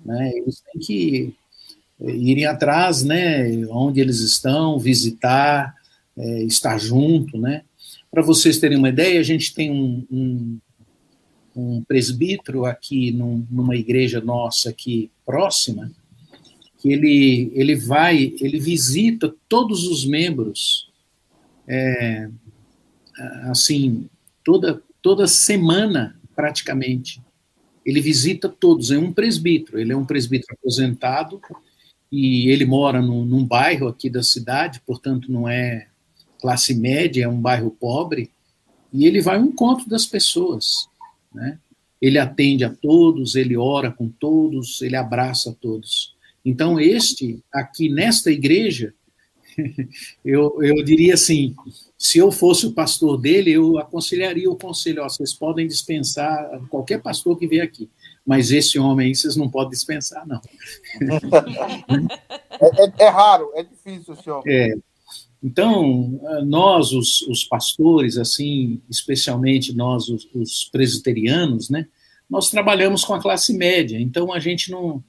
Speaker 4: Né, eles têm que irem atrás, né, onde eles estão, visitar, é, estar junto, né. Para vocês terem uma ideia, a gente tem um, um, um presbítero aqui num, numa igreja nossa aqui próxima, que ele, ele vai, ele visita todos os membros, é, assim, toda, toda semana, praticamente. Ele visita todos, é um presbítero, ele é um presbítero aposentado, e ele mora no, num bairro aqui da cidade, portanto não é classe média, é um bairro pobre, e ele vai ao encontro das pessoas, né? Ele atende a todos, ele ora com todos, ele abraça todos. Então, este, aqui nesta igreja, eu, eu diria assim: se eu fosse o pastor dele, eu aconselharia o conselho: ó, vocês podem dispensar qualquer pastor que vier aqui, mas esse homem aí vocês não podem dispensar, não.
Speaker 1: é, é, é, raro, é difícil, senhor.
Speaker 4: É. Então, nós, os, os, pastores, assim, especialmente nós, os, os presbiterianos, né, nós trabalhamos com a classe média, então a gente não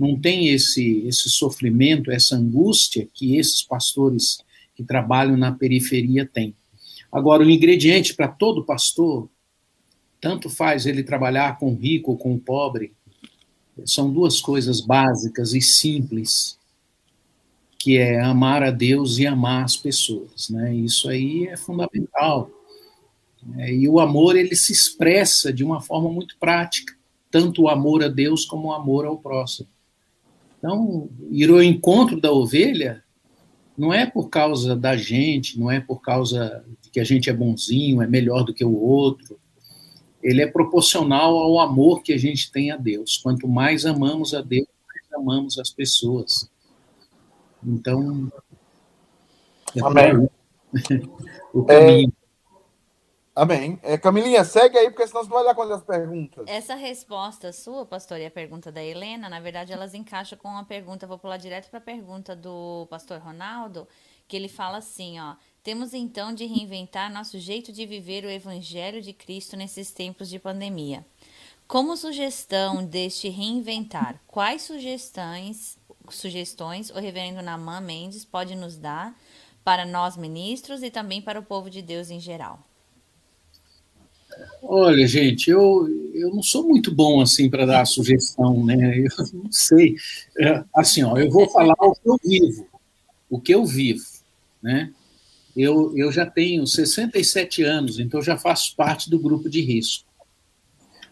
Speaker 4: não tem esse, esse sofrimento, essa angústia que esses pastores que trabalham na periferia têm. Agora, o ingrediente para todo pastor, tanto faz ele trabalhar com o rico ou com o pobre, são duas coisas básicas e simples, que é amar a Deus e amar as pessoas, né? Isso aí é fundamental. É, e o amor ele se expressa de uma forma muito prática, tanto o amor a Deus como o amor ao próximo. Então, ir ao encontro da ovelha não é por causa da gente, não é por causa de que a gente é bonzinho, é melhor do que o outro. Ele é proporcional ao amor que a gente tem a Deus. Quanto mais amamos a Deus, mais amamos as pessoas. Então,
Speaker 1: é Amém. o caminho. É... Amém. É, Camilinha, segue aí, porque senão você vai dar conta das perguntas.
Speaker 2: Essa resposta sua, pastor, e a pergunta da Helena, na verdade, elas encaixam com uma pergunta, vou pular direto para a pergunta do pastor Ronaldo, que ele fala assim, ó, temos então de reinventar nosso jeito de viver o evangelho de Cristo nesses tempos de pandemia. Como sugestão deste reinventar, quais sugestões, sugestões o reverendo Namã Mendes pode nos dar para nós ministros e também para o povo de Deus em geral?
Speaker 4: Olha, gente, eu, eu não sou muito bom assim para dar sugestão, né? Eu não sei. É, assim, ó, eu vou falar o que eu vivo, o que eu vivo, né? Eu, eu já tenho 67 anos, então já faço parte do grupo de risco.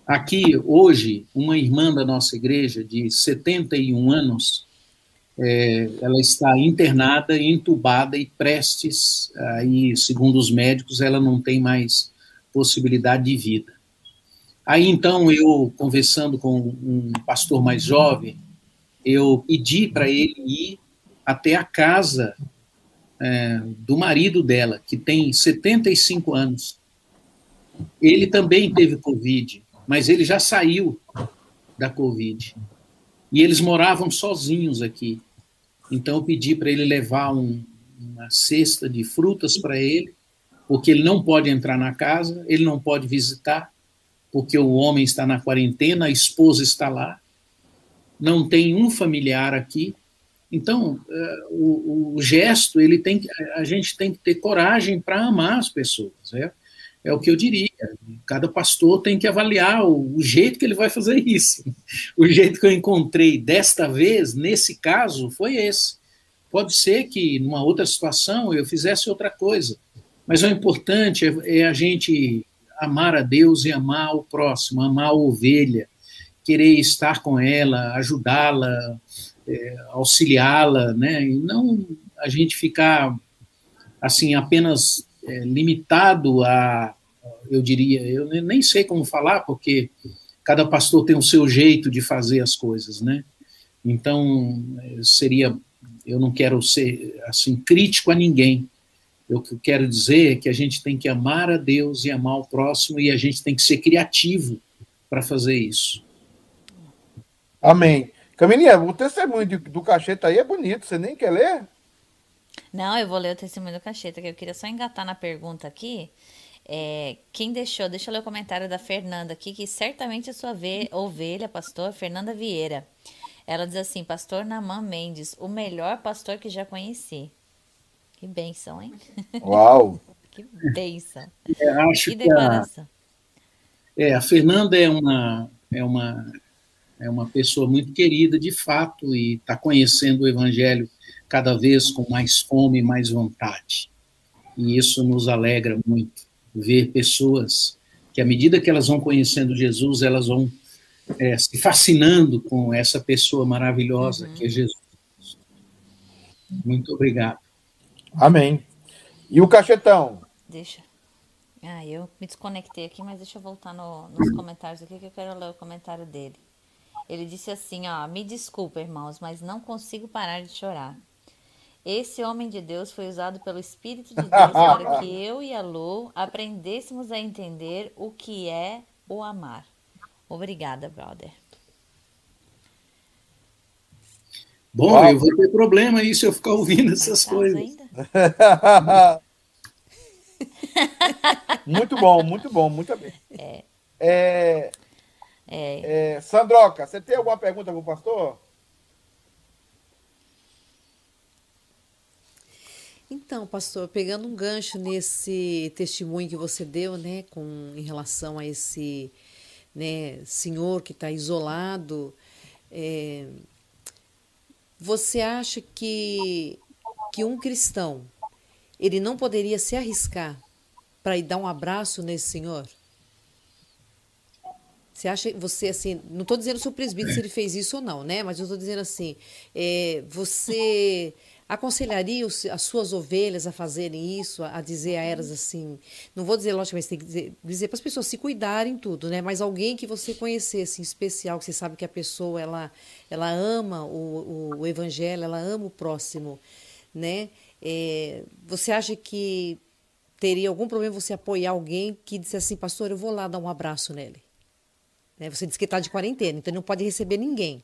Speaker 4: Aqui, hoje, uma irmã da nossa igreja, de 71 anos, é, ela está internada, entubada e prestes, aí, segundo os médicos, ela não tem mais possibilidade de vida. Aí então eu, conversando com um pastor mais jovem, eu pedi para ele ir até a casa é, do marido dela, que tem 75 anos. Ele também teve Covid, mas ele já saiu da Covid. E eles moravam sozinhos aqui. Então eu pedi para ele levar um, uma cesta de frutas para ele porque ele não pode entrar na casa, ele não pode visitar, porque o homem está na quarentena, a esposa está lá, não tem um familiar aqui. Então, uh, o, o, gesto, ele tem a gente tem que ter coragem para amar as pessoas. É, é o que eu diria. Cada pastor tem que avaliar o, o jeito que ele vai fazer isso. O jeito que eu encontrei desta vez, nesse caso, foi esse. Pode ser que, numa outra situação, eu fizesse outra coisa mas o importante é, é a gente amar a Deus e amar o próximo, amar a ovelha, querer estar com ela, ajudá-la, é, auxiliá-la, né? E não a gente ficar assim apenas é, limitado a, eu diria, eu nem sei como falar porque cada pastor tem o seu jeito de fazer as coisas, né? Então é, seria, eu não quero ser assim crítico a ninguém, que eu quero dizer é que a gente tem que amar a Deus e amar o próximo e a gente tem que ser criativo para fazer isso.
Speaker 1: Amém. Camininha, o testemunho do Cacheta aí é bonito, você nem quer ler?
Speaker 2: Não, eu vou ler o testemunho do Cacheta, que eu queria só engatar na pergunta aqui. É, quem deixou, deixa eu ler o comentário da Fernanda aqui, que certamente é sua ovelha, pastor, Fernanda Vieira. Ela diz assim: Pastor Namã Mendes, o melhor pastor que já conheci. Que benção, hein?
Speaker 1: Uau!
Speaker 2: que benção.
Speaker 4: É, acho que, declaração. A, é, a Fernanda é uma, é, uma, é uma pessoa muito querida, de fato, e está conhecendo o Evangelho cada vez com mais fome e mais vontade. E isso nos alegra muito, ver pessoas que, à medida que elas vão conhecendo Jesus, elas vão é, se fascinando com essa pessoa maravilhosa uhum. que é Jesus. Muito obrigado.
Speaker 1: Amém. E o cachetão?
Speaker 2: Deixa. Ah, eu me desconectei aqui, mas deixa eu voltar no, nos comentários aqui que eu quero ler o comentário dele. Ele disse assim, ó, me desculpa, irmãos, mas não consigo parar de chorar. Esse homem de Deus foi usado pelo Espírito de Deus para que eu e a Lu aprendêssemos a entender o que é o amar. Obrigada, brother.
Speaker 4: Bom, eu vou ter problema aí se eu ficar ouvindo essas coisas.
Speaker 1: muito bom, muito bom, muito bem.
Speaker 2: É.
Speaker 1: É, é. é. Sandroca, você tem alguma pergunta para o pastor?
Speaker 3: Então, pastor, pegando um gancho nesse testemunho que você deu, né, com em relação a esse, né, senhor que está isolado, é, você acha que, que um cristão ele não poderia se arriscar para ir dar um abraço nesse senhor? Você acha, você assim, não estou dizendo se o presbítero se ele fez isso ou não, né? Mas eu estou dizendo assim, é, você aconselharia os, as suas ovelhas a fazerem isso, a, a, dizer a elas assim, não vou dizer logicamente, tem que dizer, dizer para as pessoas se cuidarem tudo, né? Mas alguém que você conhecesse em especial, que você sabe que a pessoa ela, ela ama o, o, o evangelho, ela ama o próximo, né? É, você acha que teria algum problema você apoiar alguém que disse assim, pastor, eu vou lá dar um abraço nele? Né? Você disse que está de quarentena, então não pode receber ninguém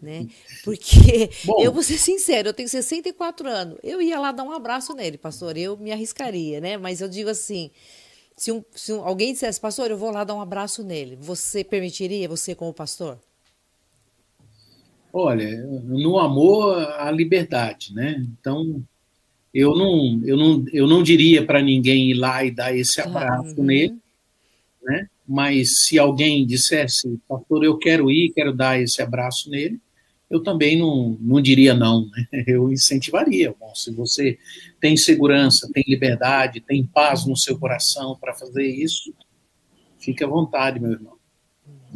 Speaker 3: né? Porque Bom, eu vou ser sincero, eu tenho 64 anos. Eu ia lá dar um abraço nele, pastor, eu me arriscaria, né? Mas eu digo assim, se, um, se um, alguém dissesse, pastor, eu vou lá dar um abraço nele, você permitiria, você como pastor?
Speaker 4: Olha, no amor a liberdade, né? Então, eu não, eu não, eu não diria para ninguém ir lá e dar esse abraço uhum. nele, né? Mas se alguém dissesse, pastor, eu quero ir, quero dar esse abraço nele, eu também não, não diria não, né? eu incentivaria. Bom, se você tem segurança, tem liberdade, tem paz no seu coração para fazer isso, fique à vontade, meu irmão.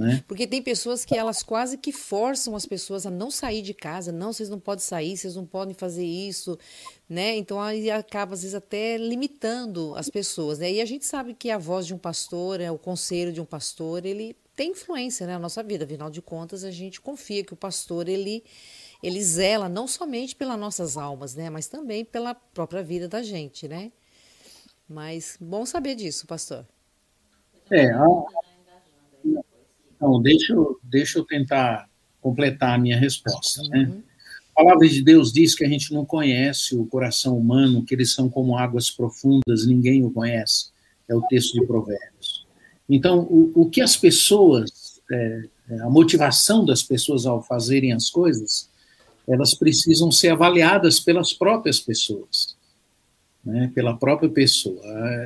Speaker 4: Né?
Speaker 3: Porque tem pessoas que elas quase que forçam as pessoas a não sair de casa. Não, vocês não podem sair, vocês não podem fazer isso, né? Então aí acaba às vezes até limitando as pessoas, né? E a gente sabe que a voz de um pastor, é o conselho de um pastor, ele tem influência né, na nossa vida. Afinal de contas, a gente confia que o pastor ele ele zela não somente pelas nossas almas, né, mas também pela própria vida da gente, né? Mas bom saber disso, pastor.
Speaker 4: É, a, então, deixa eu, deixa eu tentar completar a minha resposta. Né? Uhum. A palavra de Deus diz que a gente não conhece o coração humano, que eles são como águas profundas, ninguém o conhece. É o texto de Provérbios. Então, o, o que as pessoas, é, é a motivação das pessoas ao fazerem as coisas, elas precisam ser avaliadas pelas próprias pessoas, né? pela própria pessoa.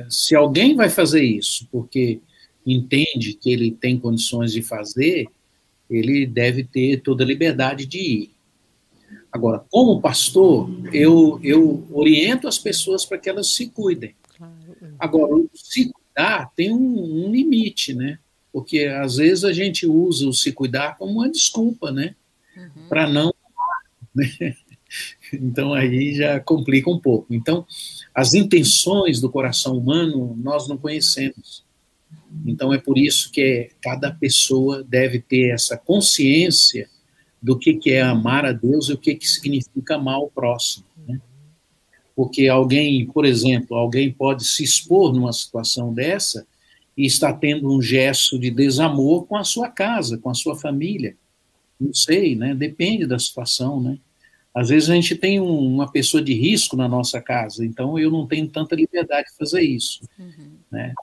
Speaker 4: Se alguém vai fazer isso porque entende que ele tem condições de fazer, ele deve ter toda a liberdade de ir. Agora, como pastor, eu, eu oriento as pessoas para que elas se cuidem. Agora, se cuidar tem um, um, limite, né? Porque às vezes a gente usa o se cuidar como uma desculpa, né? Uhum. Para não. Né? Então aí já complica um pouco. Então, as intenções do coração humano nós não conhecemos. Então é por isso que cada pessoa deve ter essa consciência do que, que é amar a Deus e o que, que significa amar o próximo. Né? Porque alguém, por exemplo, alguém pode se expor numa situação dessa e está tendo um gesto de desamor com a sua casa, com a sua família. Não sei, né? Depende da situação, né? Às vezes a gente tem um, uma pessoa de risco na nossa casa, então eu não tenho tanta liberdade de fazer isso, uhum. né?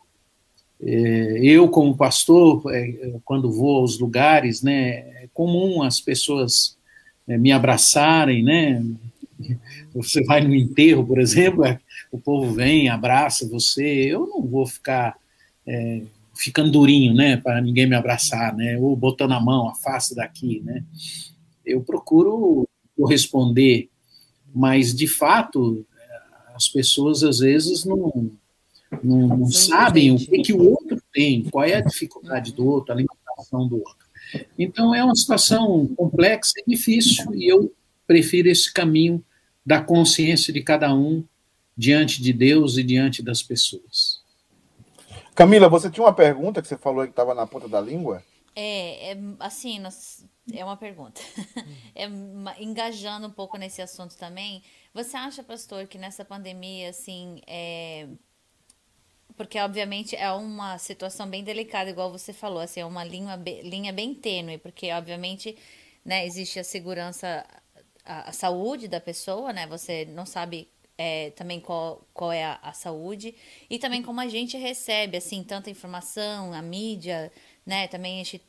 Speaker 4: É, eu, como pastor, é, quando vou aos lugares, né, é comum as pessoas é, me abraçarem, né? Você vai no enterro, por exemplo, o povo vem, abraça você. Eu não vou ficar é, ficando durinho, né, para ninguém me abraçar, né? Ou botando a mão, afasta daqui, né? Eu procuro corresponder, mas de fato as pessoas às vezes não não, não sabem o que, que o outro tem, qual é a dificuldade do outro, a limitação do outro. Então, é uma situação complexa e difícil, e eu prefiro esse caminho da consciência de cada um diante de Deus e diante das pessoas.
Speaker 1: Camila, você tinha uma pergunta que você falou que estava na ponta da língua?
Speaker 2: É, é assim, nós, é uma pergunta. É, engajando um pouco nesse assunto também, você acha, pastor, que nessa pandemia, assim, é, porque obviamente é uma situação bem delicada, igual você falou, assim, é uma linha, linha bem tênue, porque obviamente, né, existe a segurança, a, a saúde da pessoa, né, você não sabe é, também qual, qual é a, a, saúde, e também como a gente recebe, assim, tanta informação, a mídia, né, também a gente,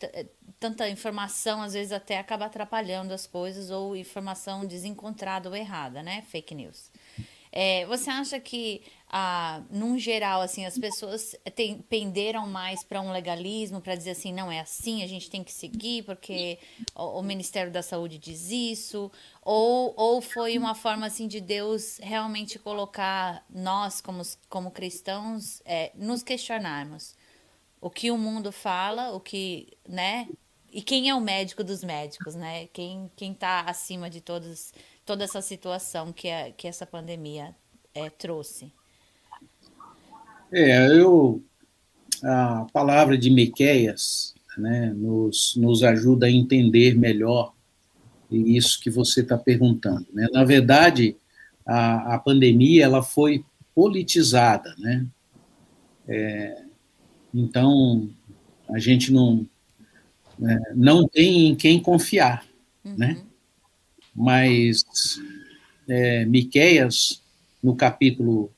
Speaker 2: tanta informação, às vezes até acaba atrapalhando as coisas, ou informação desencontrada ou errada, né, fake news. É, você acha que ah, num geral, assim, as pessoas tem, penderam mais para um legalismo, para dizer assim, não é assim, a gente tem que seguir porque o, o, Ministério da Saúde diz isso, ou, ou foi uma forma assim de Deus realmente colocar nós como, como cristãos é, nos questionarmos o que o mundo fala, o que, né? E quem é o médico dos médicos, né? Quem quem está acima de todos toda essa situação que, a, que essa pandemia é, trouxe?
Speaker 4: É, eu a palavra de Miqueias né, nos, nos ajuda a entender melhor isso que você está perguntando. Né? Na verdade, a, a pandemia ela foi politizada, né? É, então a gente não é, não tem em quem confiar, uhum. né? Mas é, Miqueias no capítulo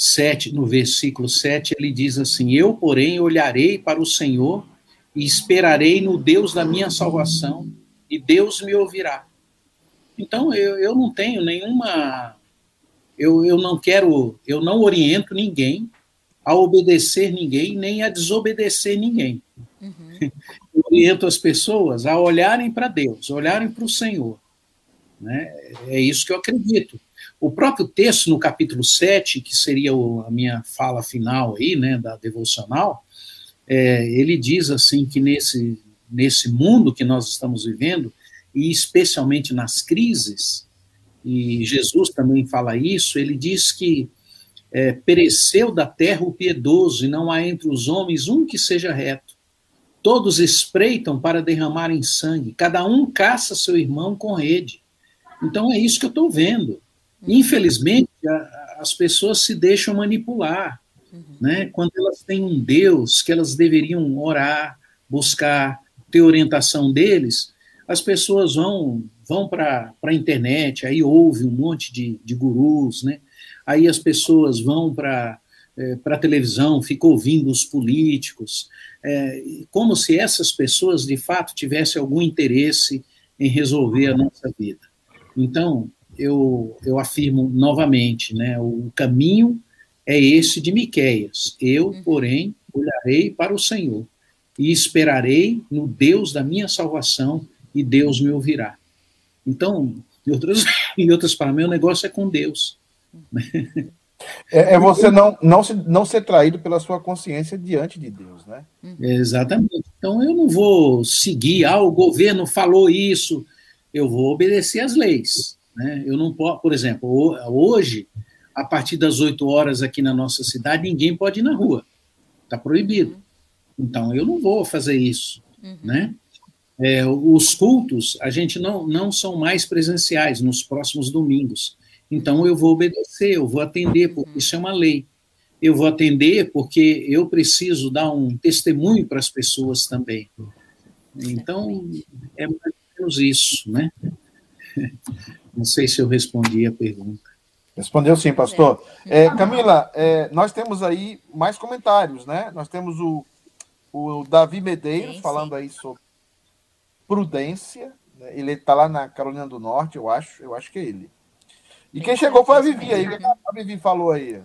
Speaker 4: 7, no versículo 7, ele diz assim: Eu, porém, olharei para o Senhor e esperarei no Deus da minha salvação, e Deus me ouvirá. Então, eu, eu não tenho nenhuma. Eu, eu não quero, eu não oriento ninguém a obedecer ninguém, nem a desobedecer ninguém. Uhum. Eu oriento as pessoas a olharem para Deus, olharem para o Senhor. Né? É isso que eu acredito. O próprio texto, no capítulo 7, que seria a minha fala final aí, né, da devocional, é, ele diz assim que nesse, nesse mundo que nós estamos vivendo, e especialmente nas crises, e Jesus também fala isso, ele diz que é, pereceu da terra o piedoso, e não há entre os homens um que seja reto. Todos espreitam para derramarem sangue, cada um caça seu irmão com rede. Então é isso que eu estou vendo. Infelizmente, a, as pessoas se deixam manipular. Uhum. Né? Quando elas têm um Deus que elas deveriam orar, buscar, ter orientação deles, as pessoas vão vão para a internet, aí ouve um monte de, de gurus, né? aí as pessoas vão para é, para a televisão, ficam ouvindo os políticos, é, como se essas pessoas de fato tivessem algum interesse em resolver a nossa vida. Então, eu, eu afirmo novamente, né, o caminho é esse de Miqueias. Eu, uhum. porém, olharei para o Senhor e esperarei no Deus da minha salvação e Deus me ouvirá. Então, em outras, em outras palavras, meu negócio é com Deus.
Speaker 1: É, é, você não, não, se, não ser traído pela sua consciência diante de Deus, né?
Speaker 4: Exatamente. Então eu não vou seguir, ah, o governo falou isso, eu vou obedecer às leis. Né? Eu não posso, por exemplo, hoje, a partir das 8 horas aqui na nossa cidade, ninguém pode ir na rua. Está proibido. Então eu não vou fazer isso. Uhum. Né? É, os cultos, a gente não, não são mais presenciais nos próximos domingos. Então eu vou obedecer, eu vou atender, porque isso é uma lei. Eu vou atender porque eu preciso dar um testemunho para as pessoas também. Então, é mais ou menos isso, né? Não sei se eu respondi a pergunta.
Speaker 1: Respondeu sim, pastor. É, Camila, é, nós temos aí mais comentários, né? Nós temos o, o Davi Medeiros sim, falando sim. aí sobre prudência. Né? Ele está lá na Carolina do Norte, eu acho. Eu acho que é ele. E quem chegou foi a Vivi aí. O que a Vivi falou aí?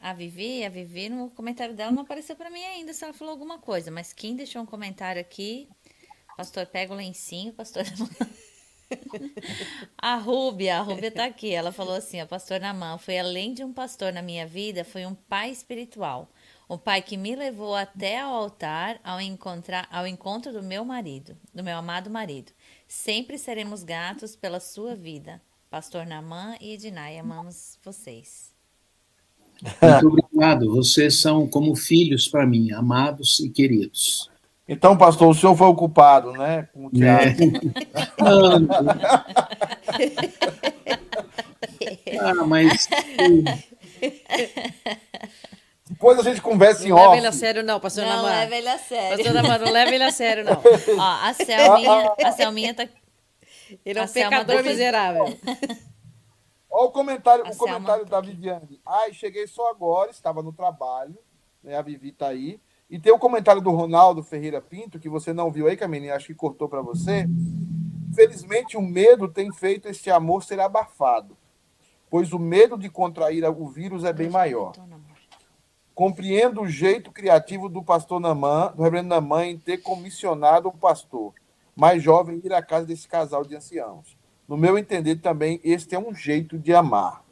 Speaker 2: A Vivi, a Vivi, no comentário dela não apareceu para mim ainda se ela falou alguma coisa, mas quem deixou um comentário aqui, pastor pega o lencinho, pastor. a Rúbia, a Rúbia tá aqui. Ela falou assim: a pastor Namã foi além de um pastor na minha vida, foi um pai espiritual. O pai que me levou até ao altar ao, encontrar, ao encontro do meu marido, do meu amado marido. Sempre seremos gratos pela sua vida. Pastor Namã e Ednai, amamos vocês.
Speaker 4: Muito obrigado. Vocês são como filhos para mim, amados e queridos.
Speaker 1: Então, pastor, o senhor foi ocupado, né? Com o É.
Speaker 4: ah, mas.
Speaker 1: Depois a gente conversa em
Speaker 3: não
Speaker 1: off.
Speaker 3: Não leva ele a sério, não, pastor
Speaker 2: Não
Speaker 3: Namar.
Speaker 2: leva ele a sério.
Speaker 3: Pastor Namar, não leva ele a sério, não.
Speaker 2: Ó, a Selminha, a Selminha tá...
Speaker 3: Ele é um a pecador miserável.
Speaker 1: Olha o comentário, o comentário da Viviane. Ai, cheguei só agora, estava no trabalho, né? A Vivi tá aí. E tem o comentário do Ronaldo Ferreira Pinto, que você não viu aí, Camininha, acho que cortou para você. Felizmente, o medo tem feito este amor ser abafado, pois o medo de contrair o vírus é bem maior. Compreendo o jeito criativo do pastor Namã, do reverendo Namã, em ter comissionado o pastor mais jovem ir à casa desse casal de anciãos. No meu entender, também, este é um jeito de amar.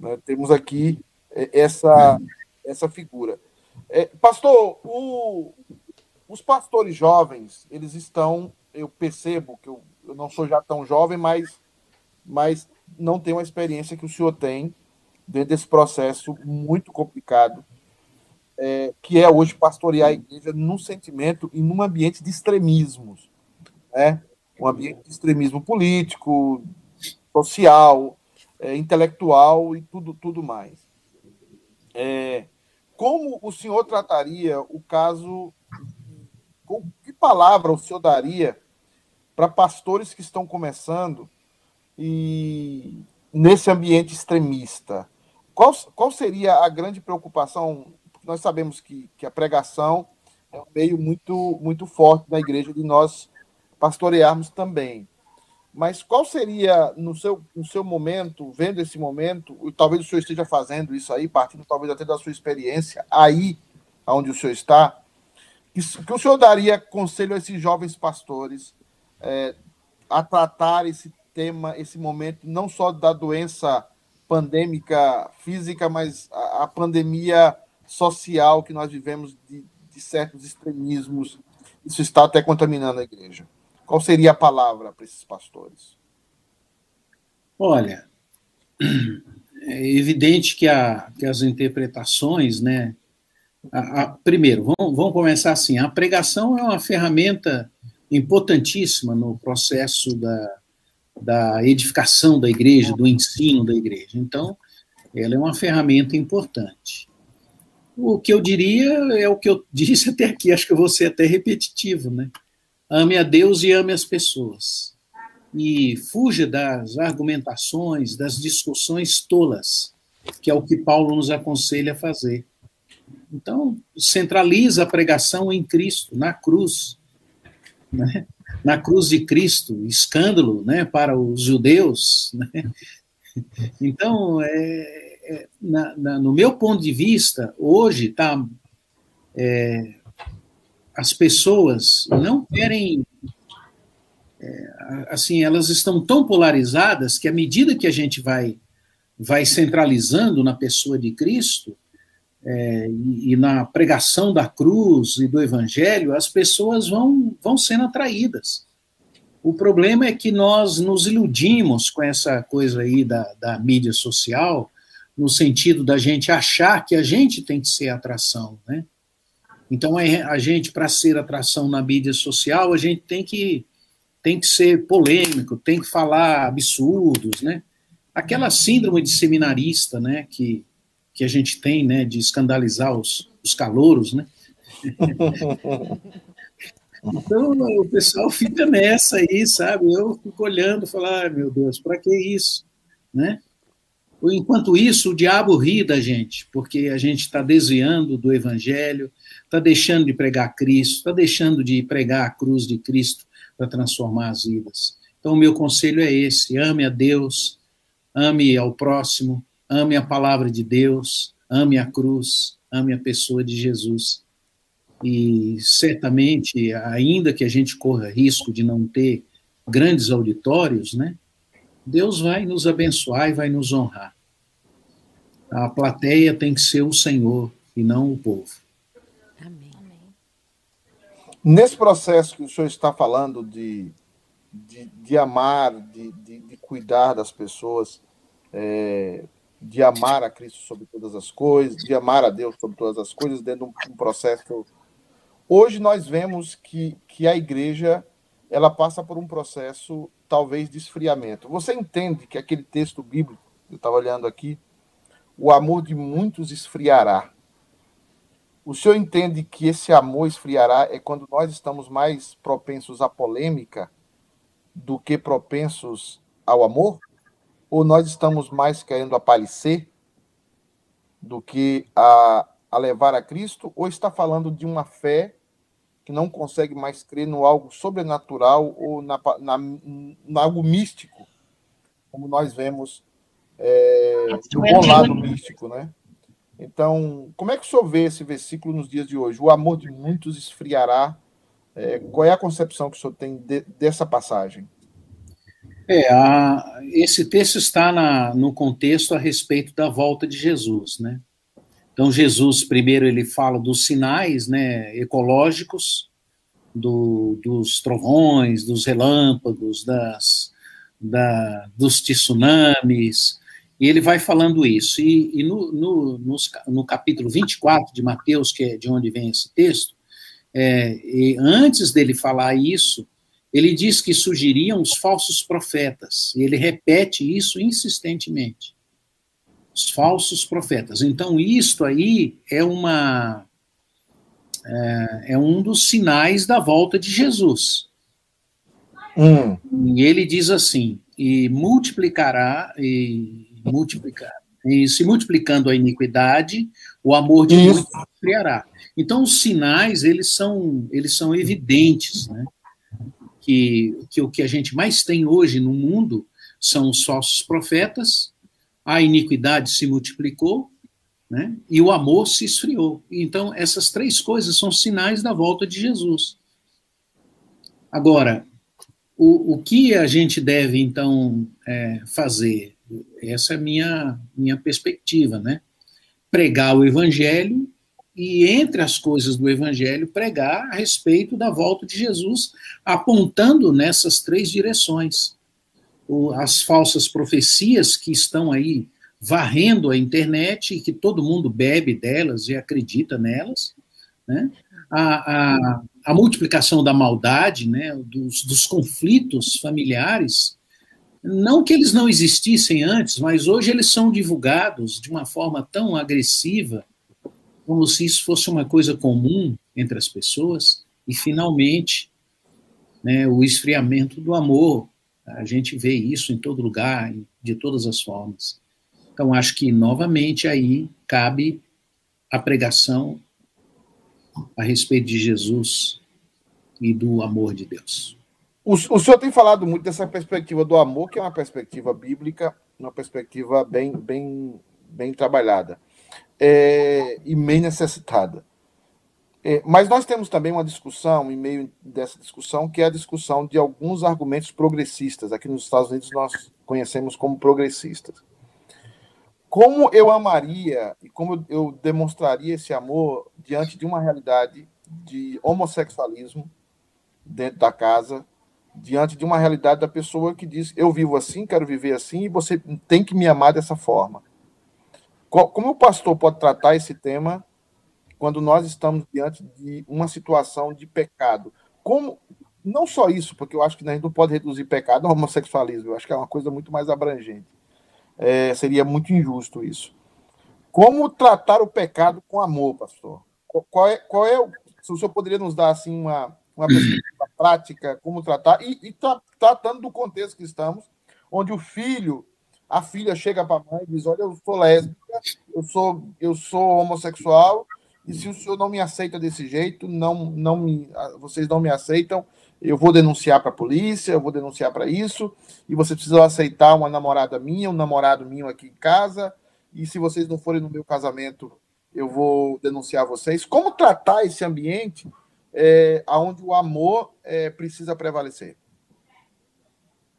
Speaker 1: Uhum. Temos aqui é, essa, essa figura. É, pastor, o, os pastores jovens, eles estão, eu percebo que eu, eu não sou já tão jovem, mas, mas não tenho a experiência que o senhor tem dentro desse processo muito complicado, é, que é hoje pastorear a igreja num sentimento e num ambiente de extremismos, né? um ambiente de extremismo político, social, é, intelectual e tudo, tudo mais. É, como o senhor trataria o caso? Com que palavra o senhor daria para pastores que estão começando e nesse ambiente extremista? Qual, qual seria a grande preocupação? Nós sabemos que, que a pregação é um meio muito, muito forte na igreja de nós pastorearmos também. Mas qual seria, no seu, no seu momento, vendo esse momento, talvez o senhor esteja fazendo isso aí, partindo talvez até da sua experiência, aí onde o senhor está, que, que o senhor daria conselho a esses jovens pastores é, a tratar esse tema, esse momento, não só da doença pandêmica física, mas a, a pandemia social que nós vivemos de, de certos extremismos, isso está até contaminando a igreja. Qual seria a palavra para esses pastores?
Speaker 4: Olha, é evidente que, a, que as interpretações, né? A, a, primeiro, vamos, vamos começar assim: a pregação é uma ferramenta importantíssima no processo da, da edificação da igreja, do ensino da igreja. Então, ela é uma ferramenta importante. O que eu diria é o que eu disse até aqui, acho que eu vou ser até repetitivo, né? Ame a Deus e ame as pessoas. E fuja das argumentações, das discussões tolas, que é o que Paulo nos aconselha a fazer. Então, centraliza a pregação em Cristo, na cruz. Né? Na cruz de Cristo, escândalo né, para os judeus. Né? Então, é, é na, na, no meu ponto de vista, hoje está é, as pessoas não querem. É, assim, elas estão tão polarizadas que, à medida que a gente vai, vai centralizando na pessoa de Cristo é, e, e, na pregação da cruz e do Evangelho, as pessoas vão, vão sendo atraídas. O problema é que nós nos iludimos com essa coisa aí da, da mídia social, no sentido da gente achar que a gente tem que ser atração, né? Então, é, a gente, para ser atração na mídia social, a gente tem que, tem que ser polêmico, tem que falar absurdos, né? Aquela síndrome de seminarista, né, que, que a gente tem, né, de escandalizar os, os calouros, né? Então, o pessoal fica nessa aí, sabe? Eu fico olhando e falo, ah, meu Deus, para que isso? Né? Enquanto isso, o diabo ri da gente, porque a gente está desviando do evangelho, está deixando de pregar Cristo, está deixando de pregar a cruz de Cristo para transformar as vidas. Então, o meu conselho é esse: ame a Deus, ame ao próximo, ame a palavra de Deus, ame a cruz, ame a pessoa de Jesus. E certamente, ainda que a gente corra risco de não ter grandes auditórios, né? Deus vai nos abençoar e vai nos honrar. A plateia tem que ser o Senhor e não o povo.
Speaker 1: Nesse processo que o senhor está falando de, de, de amar, de, de, de, cuidar das pessoas, é, de amar a Cristo sobre todas as coisas, de amar a Deus sobre todas as coisas, dentro de um, um processo. Hoje nós vemos que, que a igreja ela passa por um processo, talvez, de esfriamento. Você entende que aquele texto bíblico, eu estava olhando aqui, o amor de muitos esfriará. O senhor entende que esse amor esfriará é quando nós estamos mais propensos à polêmica do que propensos ao amor? Ou nós estamos mais querendo aparecer do que a, a levar a Cristo? Ou está falando de uma fé que não consegue mais crer no algo sobrenatural ou na, na, na algo místico, como nós vemos é, do bom lado místico, né? Então, como é que o senhor vê esse versículo nos dias de hoje? O amor de muitos esfriará. É, qual é a concepção que o senhor tem de, dessa passagem?
Speaker 4: É, a, esse texto está na, no contexto a respeito da volta de Jesus, né? Então, Jesus, primeiro, ele fala dos sinais né, ecológicos, do, dos trovões, dos relâmpagos, das, da, dos tsunamis, e ele vai falando isso. E, e no, no, no, capítulo 24 de Mateus, que é de onde vem esse texto, é, antes dele falar isso, ele diz que surgiriam os falsos profetas. E ele repete isso insistentemente. Os falsos profetas. Então, isto aí é uma. É, é um dos sinais da volta de Jesus. Hum. E ele diz assim: e multiplicará, e multiplicar. E se multiplicando a iniquidade, o amor de muitos criará. Então, os sinais, eles são, eles são evidentes, né? que, que o que a gente mais tem hoje no mundo são os falsos profetas, a iniquidade se multiplicou, né? e o amor se esfriou. Então, essas três coisas são sinais da volta de Jesus. Agora, o, o que a gente deve, então, é, fazer? Essa é a minha, minha perspectiva, né? Pregar o evangelho e, entre as coisas do evangelho, pregar a respeito da volta de Jesus, apontando nessas três direções. As falsas profecias que estão aí varrendo a internet e que todo mundo bebe delas e acredita nelas, né? a, a, a multiplicação da maldade, né, dos, dos conflitos familiares, não que eles não existissem antes, mas hoje eles são divulgados de uma forma tão agressiva, como se isso fosse uma coisa comum entre as pessoas, e finalmente né, o esfriamento do amor. A gente vê isso em todo lugar, de todas as formas. Então, acho que, novamente, aí cabe a pregação a respeito de Jesus e do amor de Deus.
Speaker 1: O, o senhor tem falado muito dessa perspectiva do amor, que é uma perspectiva bíblica, uma perspectiva bem, bem, bem trabalhada é, e bem necessitada. É, mas nós temos também uma discussão, em meio dessa discussão, que é a discussão de alguns argumentos progressistas. Aqui nos Estados Unidos nós conhecemos como progressistas. Como eu amaria e como eu demonstraria esse amor diante de uma realidade de homossexualismo dentro da casa, diante de uma realidade da pessoa que diz: Eu vivo assim, quero viver assim, e você tem que me amar dessa forma. Como o pastor pode tratar esse tema quando nós estamos diante de uma situação de pecado? Como não só isso, porque eu acho que a gente não pode reduzir pecado ao homossexualismo, eu acho que é uma coisa muito mais abrangente é, seria muito injusto isso. Como tratar o pecado com amor, pastor? Qual é, qual é o, se o senhor poderia nos dar assim uma, uma perspectiva prática, como tratar, e, e tra, tratando do contexto que estamos, onde o filho, a filha chega para a mãe e diz: Olha, eu sou lésbica, eu sou, eu sou homossexual, e se o senhor não me aceita desse jeito, não, não me, vocês não me aceitam, eu vou denunciar para a polícia, eu vou denunciar para isso, e você precisa aceitar uma namorada minha, um namorado meu aqui em casa, e se vocês não forem no meu casamento, eu vou denunciar vocês. Como tratar esse ambiente é, onde o amor é, precisa prevalecer?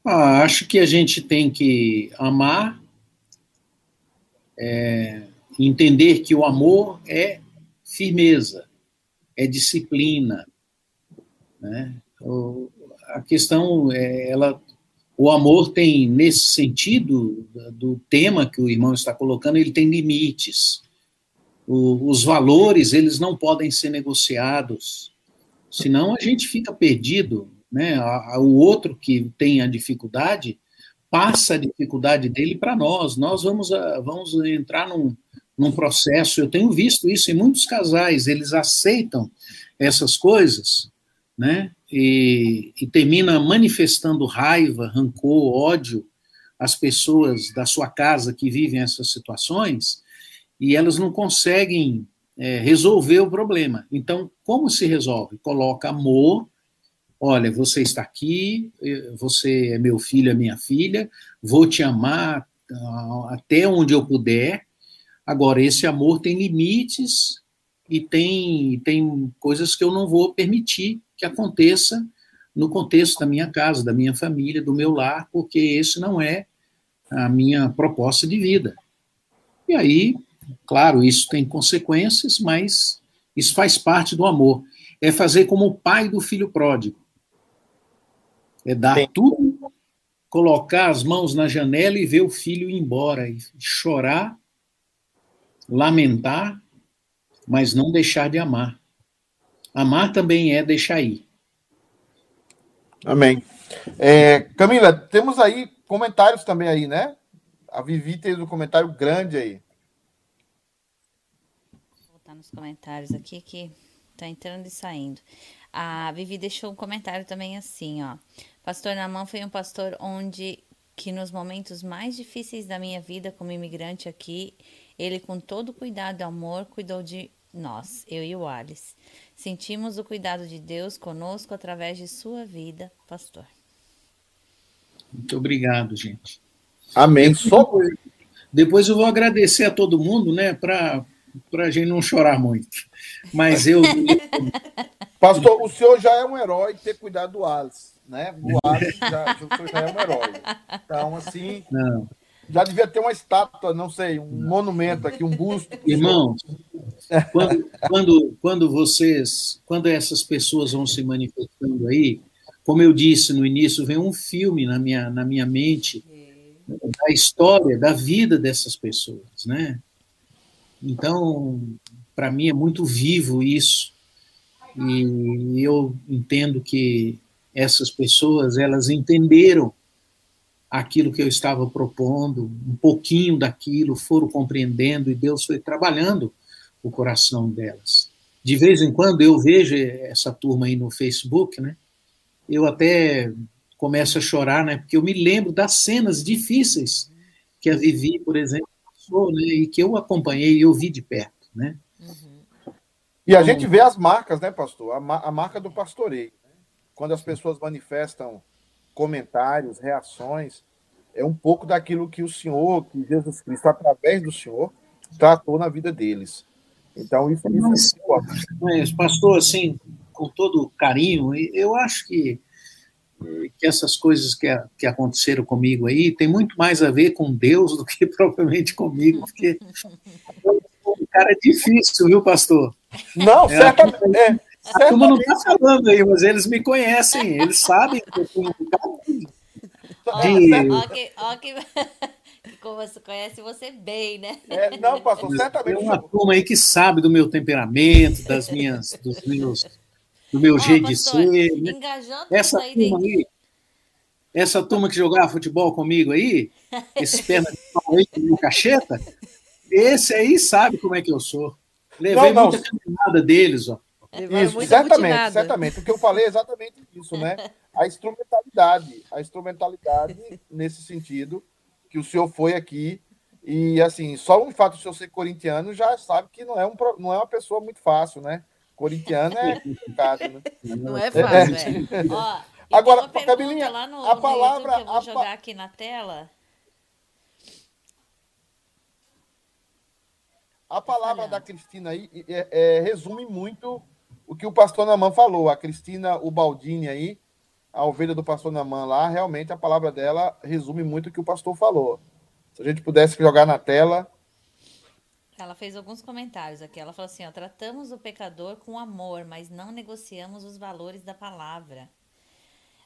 Speaker 4: Ah, acho que a gente tem que amar, é, entender que o amor é firmeza, é disciplina, né? a questão é, ela, o amor tem nesse sentido do tema que o irmão está colocando, ele tem limites. O, os valores eles não podem ser negociados, senão a gente fica perdido, né? A, a, o outro que tem a dificuldade passa a dificuldade dele para nós. Nós vamos a, vamos entrar num, num processo. Eu tenho visto isso em muitos casais. Eles aceitam essas coisas né? E, e, termina manifestando raiva, rancor, ódio às pessoas da sua casa que vivem essas situações e elas não conseguem é, resolver o problema. Então, como se resolve? Coloca amor. Olha, você está aqui, você é meu filho, é minha filha, vou te amar ah, até onde eu puder. Agora, esse amor tem limites e tem, tem coisas que eu não vou permitir que aconteça no contexto da minha casa, da minha família, do meu lar, porque esse não é a minha proposta de vida. E aí, claro, isso tem consequências, mas isso faz parte do amor. É fazer como o pai do filho pródigo. É dar Sim. tudo, colocar as mãos na janela e ver o filho ir embora, e chorar, lamentar, mas não deixar de amar. Amar também é deixar ir.
Speaker 1: Amém. É, Camila, temos aí comentários também aí, né? A Vivi tem um comentário grande aí.
Speaker 2: Vou botar nos comentários aqui que tá entrando e saindo. A Vivi deixou um comentário também assim, ó. Pastor Namã foi um pastor onde que nos momentos mais difíceis da minha vida como imigrante aqui, ele com todo cuidado e amor cuidou de nós, eu e o Alice, sentimos o cuidado de Deus conosco através de sua vida, pastor.
Speaker 4: Muito obrigado, gente.
Speaker 1: Amém. Só
Speaker 4: Depois eu vou agradecer a todo mundo, né, para a gente não chorar muito. Mas eu.
Speaker 1: Pastor, o senhor já é um herói ter cuidado do Alice, né? O Alice já, o senhor já é um herói. Então, assim,
Speaker 4: Não.
Speaker 1: Já devia ter uma estátua, não sei, um monumento aqui, um busto.
Speaker 4: Irmãos, quando, quando, quando vocês, quando essas pessoas vão se manifestando aí, como eu disse no início, vem um filme na minha, na minha mente da história, da vida dessas pessoas, né? Então, para mim é muito vivo isso. E eu entendo que essas pessoas, elas entenderam aquilo que eu estava propondo, um pouquinho daquilo, foram compreendendo e Deus foi trabalhando o coração delas. De vez em quando eu vejo essa turma aí no Facebook, né? Eu até começo a chorar, né? Porque eu me lembro das cenas difíceis que a Vivi, por exemplo, passou, né? E que eu acompanhei e eu vi de perto, né?
Speaker 1: E a gente vê as marcas, né, pastor? A, ma- a marca do pastoreio. né? Quando as pessoas manifestam comentários, reações, é um pouco daquilo que o Senhor, que Jesus Cristo, através do Senhor, tratou na vida deles. Então, isso, isso é muito importante.
Speaker 4: Mas, pastor, assim, com todo carinho, e eu acho que, que essas coisas que, que aconteceram comigo aí tem muito mais a ver com Deus do que propriamente comigo, porque eu sou um cara difícil, viu, pastor?
Speaker 1: Não, certamente. É,
Speaker 4: A turma não está falando aí, mas eles me conhecem, eles sabem que eu tenho um cara de-
Speaker 2: ó que, ó que, como você conhece você bem, né?
Speaker 1: é, não, pastor,
Speaker 4: Tem
Speaker 1: certamente. o
Speaker 4: uma turma aí que sabe do meu temperamento, das minhas, dos meus, do meu
Speaker 2: Ó,
Speaker 4: jeito de
Speaker 2: pastor,
Speaker 4: ser, né?
Speaker 2: engajando
Speaker 4: Essa
Speaker 2: aí
Speaker 4: turma
Speaker 2: dentro.
Speaker 4: aí, essa turma que jogava futebol comigo aí, esses pernas de pau aí com cacheta, esse aí sabe como é que eu sou. Levei
Speaker 1: Não, não.
Speaker 4: muita caminhada deles, ó.
Speaker 3: Levaram
Speaker 1: Isso, certamente. O que eu falei é exatamente isso, né? A instrumentalidade, a instrumentalidade nesse sentido que o senhor foi aqui e assim, só o fato de o senhor ser corintiano já sabe que não é um não é uma pessoa muito fácil, né? Corintiano é complicado, né?
Speaker 3: Não é fácil, é.
Speaker 2: Ó, e
Speaker 1: Agora,
Speaker 2: tem uma pergunta
Speaker 1: Camilinha,
Speaker 2: lá no,
Speaker 1: a
Speaker 2: no
Speaker 1: palavra-
Speaker 2: que eu vou
Speaker 1: a pa-
Speaker 2: jogar aqui na tela.
Speaker 1: A palavra da Cristina aí é- é, resume muito o que o pastor Naman falou. A Cristina, o Baldini aí, a ovelha do pastor Naman lá, realmente a palavra dela resume muito o que o pastor falou. Se a gente pudesse jogar na tela.
Speaker 2: Ela fez alguns comentários aqui. Ela falou assim: ó, tratamos o pecador com amor, mas não negociamos os valores da palavra.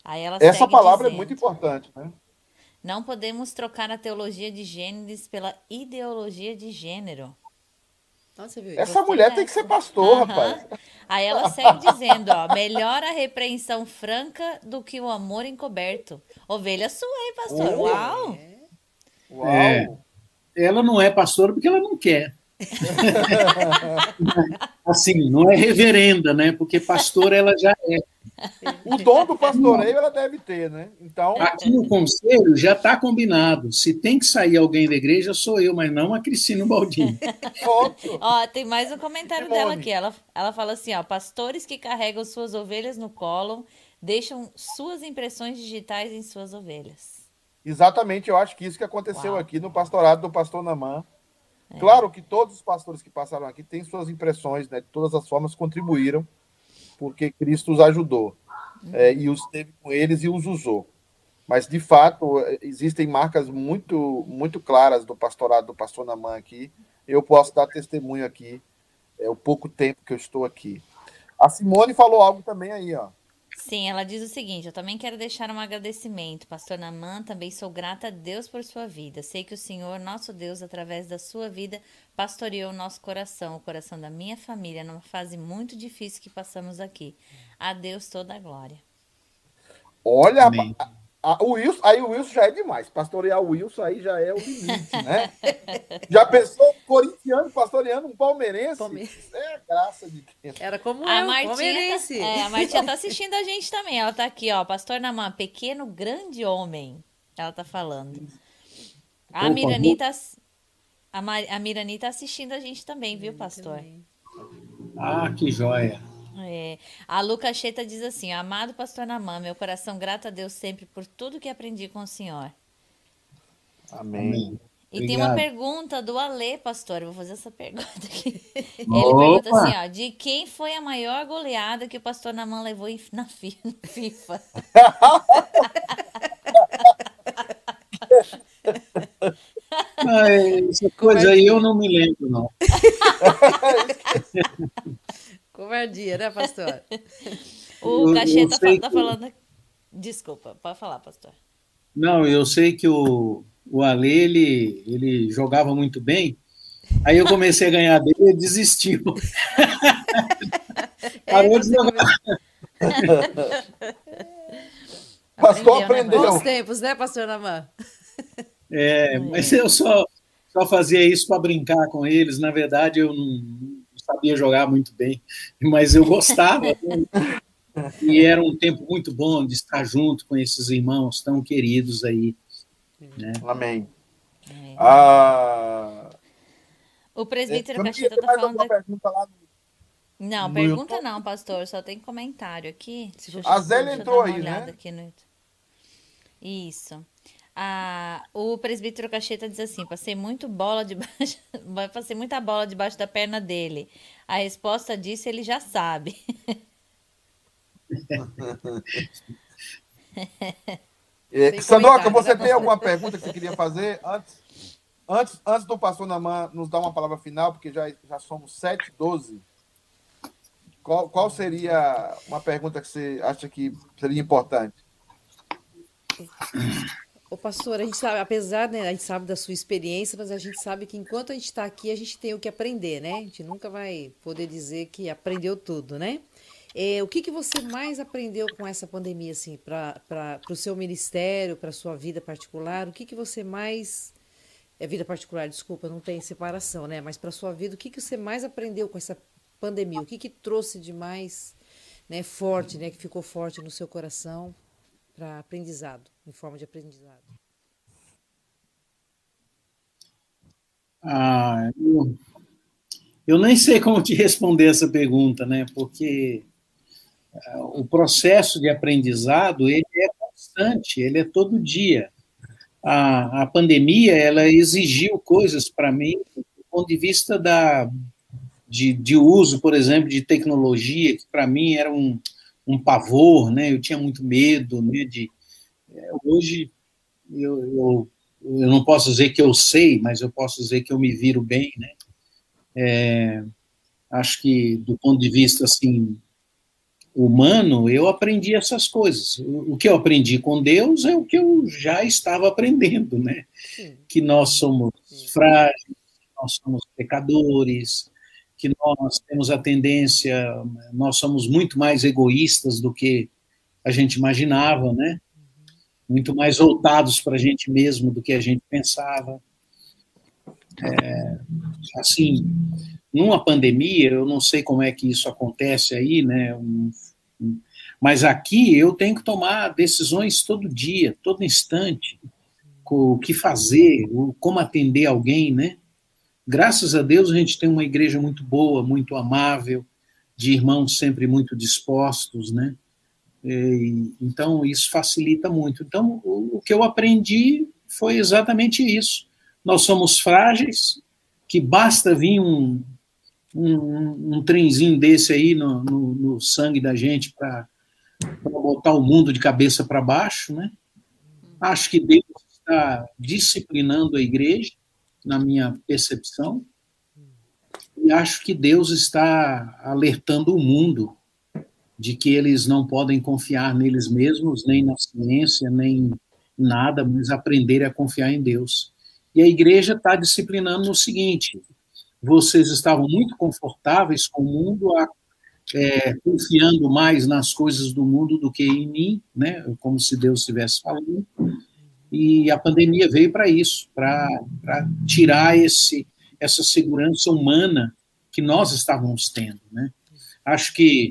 Speaker 2: Aí ela
Speaker 1: Essa
Speaker 2: segue
Speaker 1: palavra é
Speaker 2: dizendo,
Speaker 1: muito importante, né?
Speaker 2: Não podemos trocar a teologia de gêneros pela ideologia de gênero.
Speaker 3: Nossa, você viu?
Speaker 1: Essa
Speaker 2: Gostei
Speaker 1: mulher tem que ser pastor,
Speaker 2: Aham.
Speaker 1: rapaz.
Speaker 2: Aí ela segue dizendo, ó, melhor a repreensão franca do que o amor encoberto. Ovelha sua, hein, pastor?
Speaker 1: Oh.
Speaker 2: Uau!
Speaker 1: Uau!
Speaker 4: É. Ela não é pastora porque ela não quer. assim, não é reverenda, né? Porque pastora ela já é.
Speaker 1: O dom do pastoreio ela deve ter, né? Então,
Speaker 4: Aqui no conselho já está combinado. Se tem que sair alguém da igreja, sou eu, mas não a Cristina Baldini.
Speaker 2: Ó, tem mais um comentário
Speaker 1: Simone.
Speaker 2: dela aqui. Ela, ela fala assim, ó, pastores que carregam suas ovelhas no colo deixam suas impressões digitais em suas ovelhas.
Speaker 1: Exatamente, eu acho que isso que aconteceu
Speaker 2: Uau.
Speaker 1: aqui no pastorado do pastor Namã. Claro que todos os pastores que passaram aqui têm suas impressões, né? De todas as formas contribuíram, porque Cristo os ajudou. é, e os teve com eles e os usou. Mas, de fato, é, existem marcas muito, muito claras do pastorado do pastor Namã aqui. Eu posso dar testemunho aqui, é o pouco tempo que eu estou aqui. A Simone falou algo também aí, ó.
Speaker 2: Sim, ela diz o seguinte: eu também quero deixar um agradecimento. Pastor Namã, também sou grata a Deus por sua vida. Sei que o Senhor, nosso Deus, através da sua vida, pastoreou o nosso coração, o coração da minha família, numa fase muito difícil que passamos aqui. A Deus toda a glória.
Speaker 1: Olha,
Speaker 4: Amém.
Speaker 1: A- o Wilson, aí o Wilson já é demais. Pastorear o Wilson aí já é o limite, né? já pensou um corintiano pastoreando um palmeirense?
Speaker 3: Palmeirense.
Speaker 1: É a graça de Deus.
Speaker 3: Era como
Speaker 2: A
Speaker 3: eu,
Speaker 2: Martinha,
Speaker 3: palmeirense.
Speaker 2: tá, é, a Martinha tá assistindo a gente também. Ela tá aqui, ó. Pastor Namã, pequeno, grande homem. Ela tá falando. A
Speaker 4: Opa,
Speaker 2: Mirani tá, a, Mar- a Mirani tá assistindo a gente também, viu, pastor?
Speaker 3: Também.
Speaker 4: Ah, que joia.
Speaker 2: É. A Luca Cheta diz assim: Amado pastor Namã, meu coração grato a Deus sempre por tudo que aprendi com o senhor.
Speaker 1: Amém.
Speaker 4: Amém.
Speaker 2: E tem uma
Speaker 4: Obrigado.
Speaker 2: pergunta do Ale, pastor. Eu vou fazer essa pergunta aqui. Ele
Speaker 4: Opa!
Speaker 2: pergunta assim: ó, de quem foi a maior goleada que o pastor Namã levou na FIFA?
Speaker 4: Ah, essa coisa aí eu não me lembro, não.
Speaker 3: Covardia, né, pastor?
Speaker 2: O Cacheta
Speaker 4: sei
Speaker 2: tá
Speaker 4: que-
Speaker 2: falando. Desculpa, pode falar, pastor.
Speaker 4: Não, eu sei que o, o Ale, ele, ele jogava muito bem. Aí eu comecei a ganhar dele e desistiu. Parou de jogar.
Speaker 1: Pastor
Speaker 2: Aprendeu, né,
Speaker 1: aprendeu.
Speaker 3: Bons tempos, né, pastor Namã?
Speaker 4: É, mas eu só, só fazia isso para brincar com eles. Na verdade, eu não sabia jogar muito bem, mas eu gostava. né? E era um tempo muito bom de estar junto com esses irmãos tão queridos aí.
Speaker 1: Amém.
Speaker 2: É.
Speaker 1: Ah,
Speaker 2: O presbítero
Speaker 1: eu não
Speaker 2: Cacheta
Speaker 1: tinha
Speaker 2: tá
Speaker 1: mais
Speaker 2: falando.
Speaker 1: pergunta lá.
Speaker 2: Não,
Speaker 1: no
Speaker 2: pergunta
Speaker 1: YouTube?
Speaker 2: não, pastor. Só tem comentário aqui. Deixa
Speaker 1: A Zélia entrou aí, né?
Speaker 2: aqui no. Isso. Ah, o presbítero Cacheta diz assim: passei muito bola debaixo, passei muita bola debaixo da perna dele. A resposta disso ele já sabe.
Speaker 1: É,
Speaker 3: comentário,
Speaker 1: você tem alguma pergunta que você queria fazer antes? Antes, antes do pastor Namã nos dar uma palavra final, porque já, já somos 7 12 qual, qual seria uma pergunta que você acha que seria importante?
Speaker 3: Ô, pastor, a gente sabe, apesar, né, a gente sabe da sua experiência, mas a gente sabe que enquanto a gente está aqui, a gente tem o que aprender, né? A gente nunca vai poder dizer que aprendeu tudo, né? É, o que, que você mais aprendeu com essa pandemia, assim, para o seu ministério, para a sua vida particular? O que, que você mais. É vida particular, desculpa, não tem separação, né? Mas para a sua vida, o que, que você mais aprendeu com essa pandemia? O que, que trouxe de mais né, forte, né? Que ficou forte no seu coração para aprendizado, em forma de aprendizado?
Speaker 4: Ah, eu, eu nem sei como te responder essa pergunta, né? Porque ah, o processo de aprendizado ele é constante, ele é todo dia. A, a pandemia ela exigiu coisas para mim do ponto de vista da de, de uso, por exemplo, de tecnologia que para mim era um, um pavor, né? Eu tinha muito medo, né? De é, hoje eu, eu eu não posso dizer que eu sei, mas eu posso dizer que eu me viro bem, né? É, acho que do ponto de vista assim humano, eu aprendi essas coisas. O, que eu aprendi com Deus é o que eu já estava aprendendo, né?
Speaker 3: Sim.
Speaker 4: Que nós somos frágeis, nós somos pecadores, que nós temos a tendência, nós somos muito mais egoístas do que a gente imaginava, né? muito mais voltados para a gente mesmo do que a gente pensava. É, assim, numa pandemia, eu não sei como é que isso acontece aí, né? Um, mas aqui eu tenho que tomar decisões todo dia, todo instante, o que fazer, como atender alguém, né? Graças a Deus a gente tem uma igreja muito boa, muito amável, de irmãos sempre muito dispostos, né? E, então, isso facilita muito. Então, o, o, que eu aprendi foi exatamente isso. Nós somos frágeis, que basta vir um, um, um trenzinho desse aí no, no, no sangue da gente para botar o mundo de cabeça para baixo, né? Acho que Deus está disciplinando a igreja, na minha percepção, e acho que Deus está alertando o mundo de que eles não podem confiar neles mesmos, nem na ciência, nem em nada, mas aprender a confiar em Deus. E a igreja está disciplinando no seguinte: vocês estavam muito confortáveis com o mundo, é, confiando mais nas coisas do mundo do que em mim, né? Como se Deus estivesse falando. E a pandemia veio para isso, para tirar esse, essa segurança humana que nós estávamos tendo, né? Acho que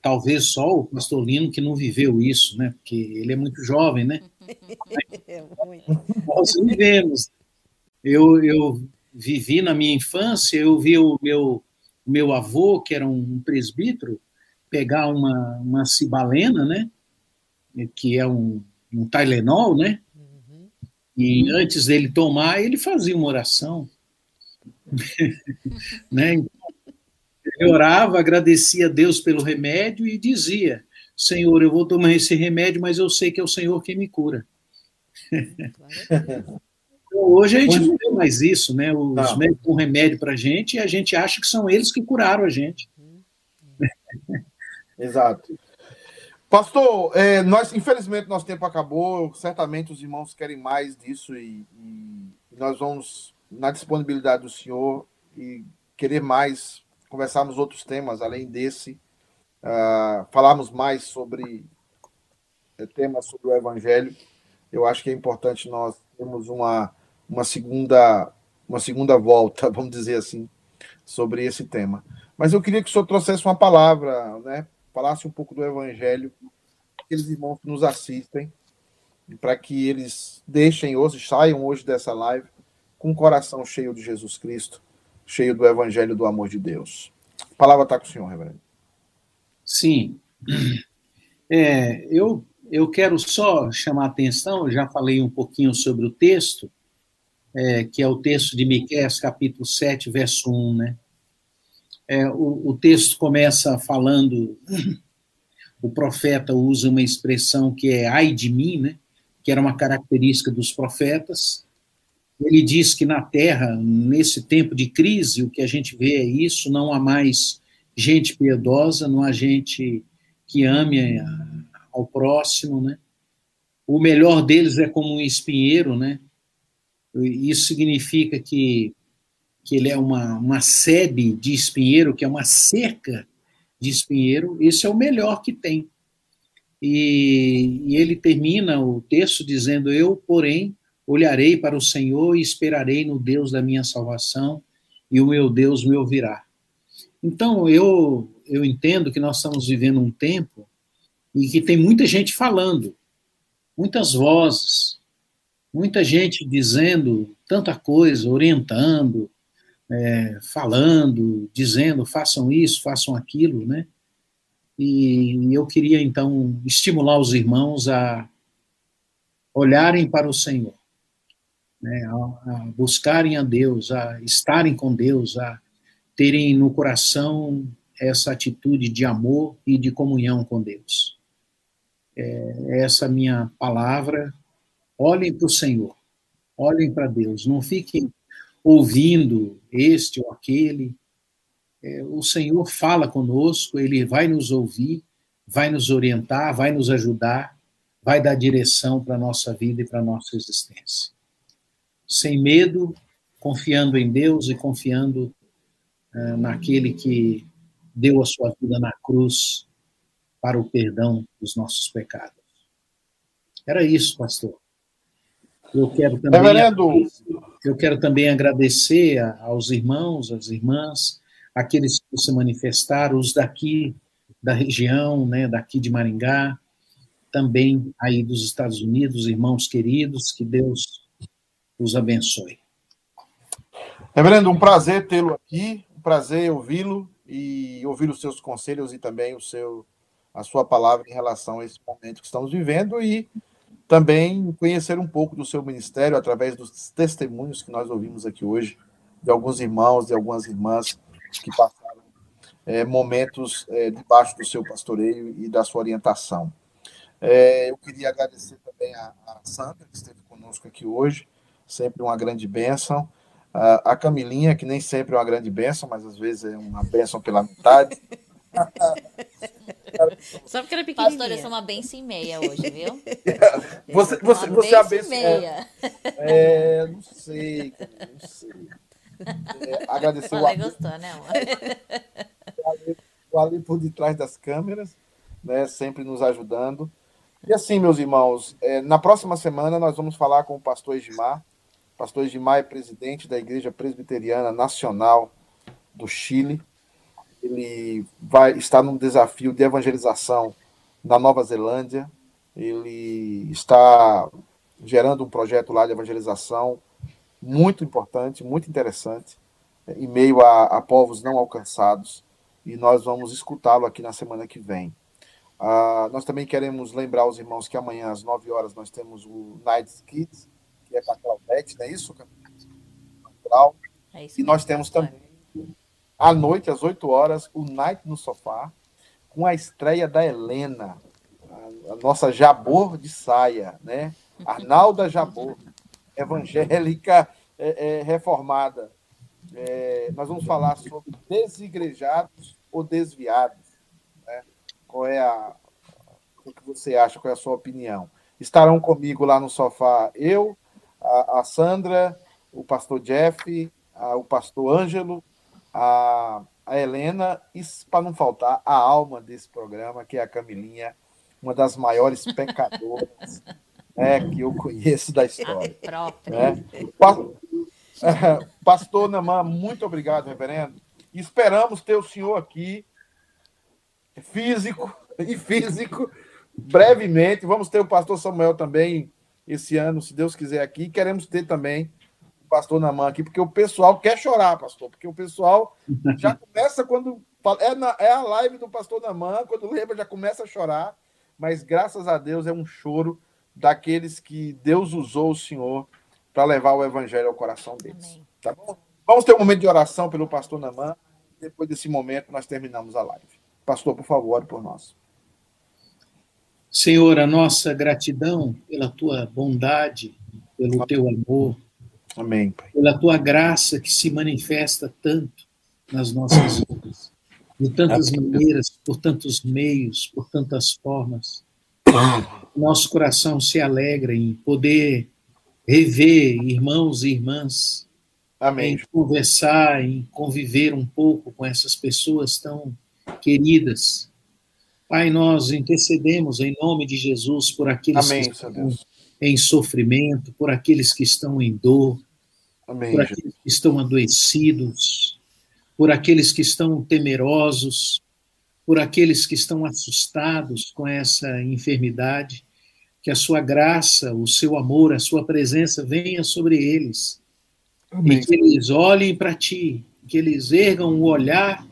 Speaker 4: talvez só o pastor Lino que não viveu isso, né? Porque ele é muito jovem, né? Nós vivemos. Eu, eu vivi na minha infância, eu vi o meu meu avô, que era um presbítero, pegar uma, uma cibalena, né? Que é um, um Tylenol, né? Uhum. E antes dele tomar, ele fazia uma oração. né? Ele orava, agradecia a Deus pelo remédio e dizia: Senhor, eu vou tomar esse remédio, mas eu sei que é o Senhor quem me cura. Hoje a gente não vê mais isso, né? Os não. médicos dão remédio para a gente e a gente acha que são eles que curaram a gente.
Speaker 1: Exato. Pastor, é, nós, infelizmente, nosso tempo acabou. Certamente os irmãos querem mais disso e, e nós vamos, na disponibilidade do senhor, e querer mais, conversarmos outros temas além desse, uh, falarmos mais sobre é, temas sobre o Evangelho. Eu acho que é importante nós termos uma uma segunda, uma segunda volta, vamos dizer assim, sobre esse tema. Mas eu queria que o senhor trouxesse uma palavra, né? Falasse um pouco do Evangelho, aqueles irmãos que nos assistem, para que eles deixem hoje, saiam hoje dessa live com o coração cheio de Jesus Cristo, cheio do Evangelho do amor de Deus. A palavra está com o senhor, reverendo.
Speaker 4: Sim. É, eu, eu quero só chamar a atenção, já falei um pouquinho sobre o texto, é, que é o texto de Miqueias, capítulo 7, verso 1, né? É, o, o texto começa falando, o profeta usa uma expressão que é ai de mim, né? Que era uma característica dos profetas. Ele diz que na terra, nesse tempo de crise, o que a gente vê é isso, não há mais gente piedosa, não há gente que ame ao próximo, né? O melhor deles é como um espinheiro, né? Isso significa que, que ele é uma, uma sebe de espinheiro, que é uma cerca de espinheiro. Esse é o melhor que tem. E, e ele termina o texto dizendo: Eu, porém, olharei para o Senhor e esperarei no Deus da minha salvação, e o meu Deus me ouvirá. Então, eu, eu entendo que nós estamos vivendo um tempo em que tem muita gente falando, muitas vozes, muita gente dizendo tanta coisa, orientando, é, falando, dizendo façam isso, façam aquilo, né? E eu queria então estimular os irmãos a olharem para o Senhor, né? a, a buscarem a Deus, a estarem com Deus, a terem no coração essa atitude de amor e de comunhão com Deus. É, essa minha palavra Olhem para o Senhor, olhem para Deus, não fiquem ouvindo este ou aquele. É, o Senhor fala conosco, ele vai nos ouvir, vai nos orientar, vai nos ajudar, vai dar direção para a nossa vida e para a nossa existência. Sem medo, confiando em Deus e confiando uh, naquele que deu a sua vida na cruz para o perdão dos nossos pecados. Era isso, pastor. Eu quero também, Reverendo. Eu quero também agradecer aos irmãos, às irmãs, aqueles que se manifestaram, os daqui da região, né, daqui de Maringá, também aí dos Estados Unidos, irmãos queridos, que Deus os abençoe.
Speaker 1: Reverendo, um prazer tê-lo aqui, um prazer ouvi-lo e ouvir os seus conselhos e também o seu, a sua palavra em relação a esse momento que estamos vivendo e também conhecer um pouco do seu ministério através dos testemunhos que nós ouvimos aqui hoje, de alguns irmãos, de algumas irmãs que passaram é, momentos é, debaixo do seu pastoreio e da sua orientação. É, eu queria agradecer também a, a, Sandra, que esteve conosco aqui hoje, sempre uma grande bênção. A, a Camilinha, que nem sempre é uma grande bênção, mas às vezes é uma bênção pela metade.
Speaker 2: Só porque era pequenininha. Pastor, eu sou uma benção e meia hoje, viu?
Speaker 1: Você, você, uma você é a benção meia. É, é, não sei, não sei. É, agradecer o Ali.
Speaker 2: gostou, né, amor?
Speaker 1: O Ali por detrás das câmeras, né, sempre nos ajudando. E assim, meus irmãos, é, na próxima semana nós vamos falar com o pastor Edmar. O pastor Edmar é presidente da Igreja Presbiteriana Nacional do Chile ele vai estar num desafio de evangelização na Nova Zelândia. Ele está gerando um projeto lá de evangelização muito importante, muito interessante. em meio a, a povos não alcançados, e nós vamos escutá-lo aqui na semana que vem. Uh, nós também queremos lembrar os irmãos que amanhã, às 9 horas, nós temos o Night Kids, que é com a Claudete, não é isso? É isso e nós temos também, à noite, às 8 horas, o Night no Sofá, com a estreia da Helena, a, nossa Jabor de saia, né? Arnalda Jabor, evangélica é, é, reformada. É, nós vamos falar sobre desigrejados ou desviados. Né? Qual é a. O que você acha? Qual é a sua opinião? Estarão comigo lá no sofá eu, a, a Sandra, o pastor Jeff, a, o pastor Ângelo, a, a Helena, e para não faltar, a alma desse programa, que é a Camilinha, uma das maiores pecadoras né, que eu conheço da história. Né? Pastor Namã, muito obrigado, reverendo. Esperamos ter o senhor aqui, físico e físico, brevemente. Vamos ter o pastor Samuel também esse ano, se Deus quiser, aqui. Queremos ter também o pastor Namã aqui, porque o pessoal quer chorar, pastor, porque o pessoal já começa quando. É, na, é a live do pastor Namã, quando lembra, já começa a chorar, mas graças a Deus é um choro daqueles que Deus usou o Senhor para levar o evangelho ao coração deles. Amém. Tá bom? Vamos ter um momento de oração pelo pastor Namã. Depois desse momento, nós terminamos a live. Pastor, por favor, ore por nós.
Speaker 4: Senhor, a nossa gratidão pela tua bondade, pelo teu amor.
Speaker 1: Amém, Pai.
Speaker 4: Pela tua graça que se manifesta tanto nas nossas vidas. De tantas Amém. maneiras, por tantos meios, por tantas formas. Nosso coração se alegra em poder rever irmãos e irmãs,
Speaker 1: Amém.
Speaker 4: em conversar, em conviver um pouco com essas pessoas tão queridas. Pai, nós intercedemos em nome de Jesus por aqueles
Speaker 1: Amém,
Speaker 4: que estão em sofrimento, por aqueles que estão em dor, Amém, por aqueles Jesus. que estão adoecidos, por aqueles que estão temerosos, por aqueles que estão assustados com essa enfermidade, que a sua graça, o seu amor, a sua presença venha sobre eles. Amém. E que eles olhem para ti, que eles ergam o olhar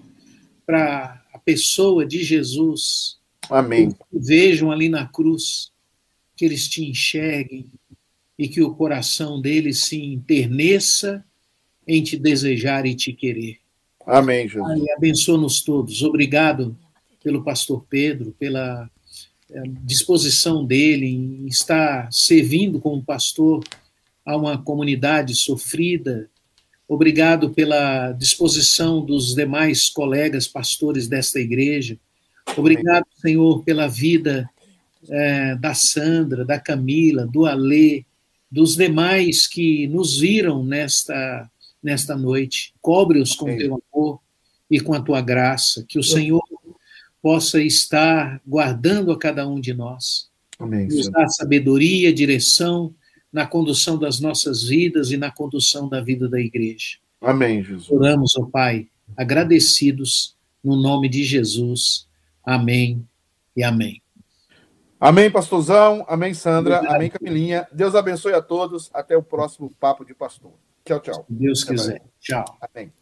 Speaker 4: para a pessoa de Jesus.
Speaker 1: Amém. Que
Speaker 4: vejam ali na cruz, que eles te enxerguem e que o coração deles se enterneça em te desejar e te querer.
Speaker 1: Amém, Jesus.
Speaker 4: Abençoa-nos todos. Obrigado pelo pastor Pedro, pela é, disposição dele em estar servindo como pastor a uma comunidade sofrida. Obrigado pela disposição dos demais colegas pastores desta igreja. Obrigado, Senhor, pela vida é, da Sandra, da Camila, do Alê, dos demais que nos viram nesta, nesta noite. Cobre-os com teu amor e com a tua graça. Que o Senhor possa estar guardando a cada um de nós.
Speaker 1: Amém.
Speaker 4: Nos sabedoria, direção na condução das nossas vidas e na condução da vida da igreja.
Speaker 1: Amém, Jesus.
Speaker 4: Oramos, ó Pai, agradecidos no nome de Jesus. Amém e amém.
Speaker 1: Amém, pastorzão. Amém, Sandra. Amém, Camilinha. Deus abençoe a todos. Até o próximo Papo de Pastor. Tchau, tchau.
Speaker 4: Se Deus quiser. Tchau.
Speaker 1: Amém.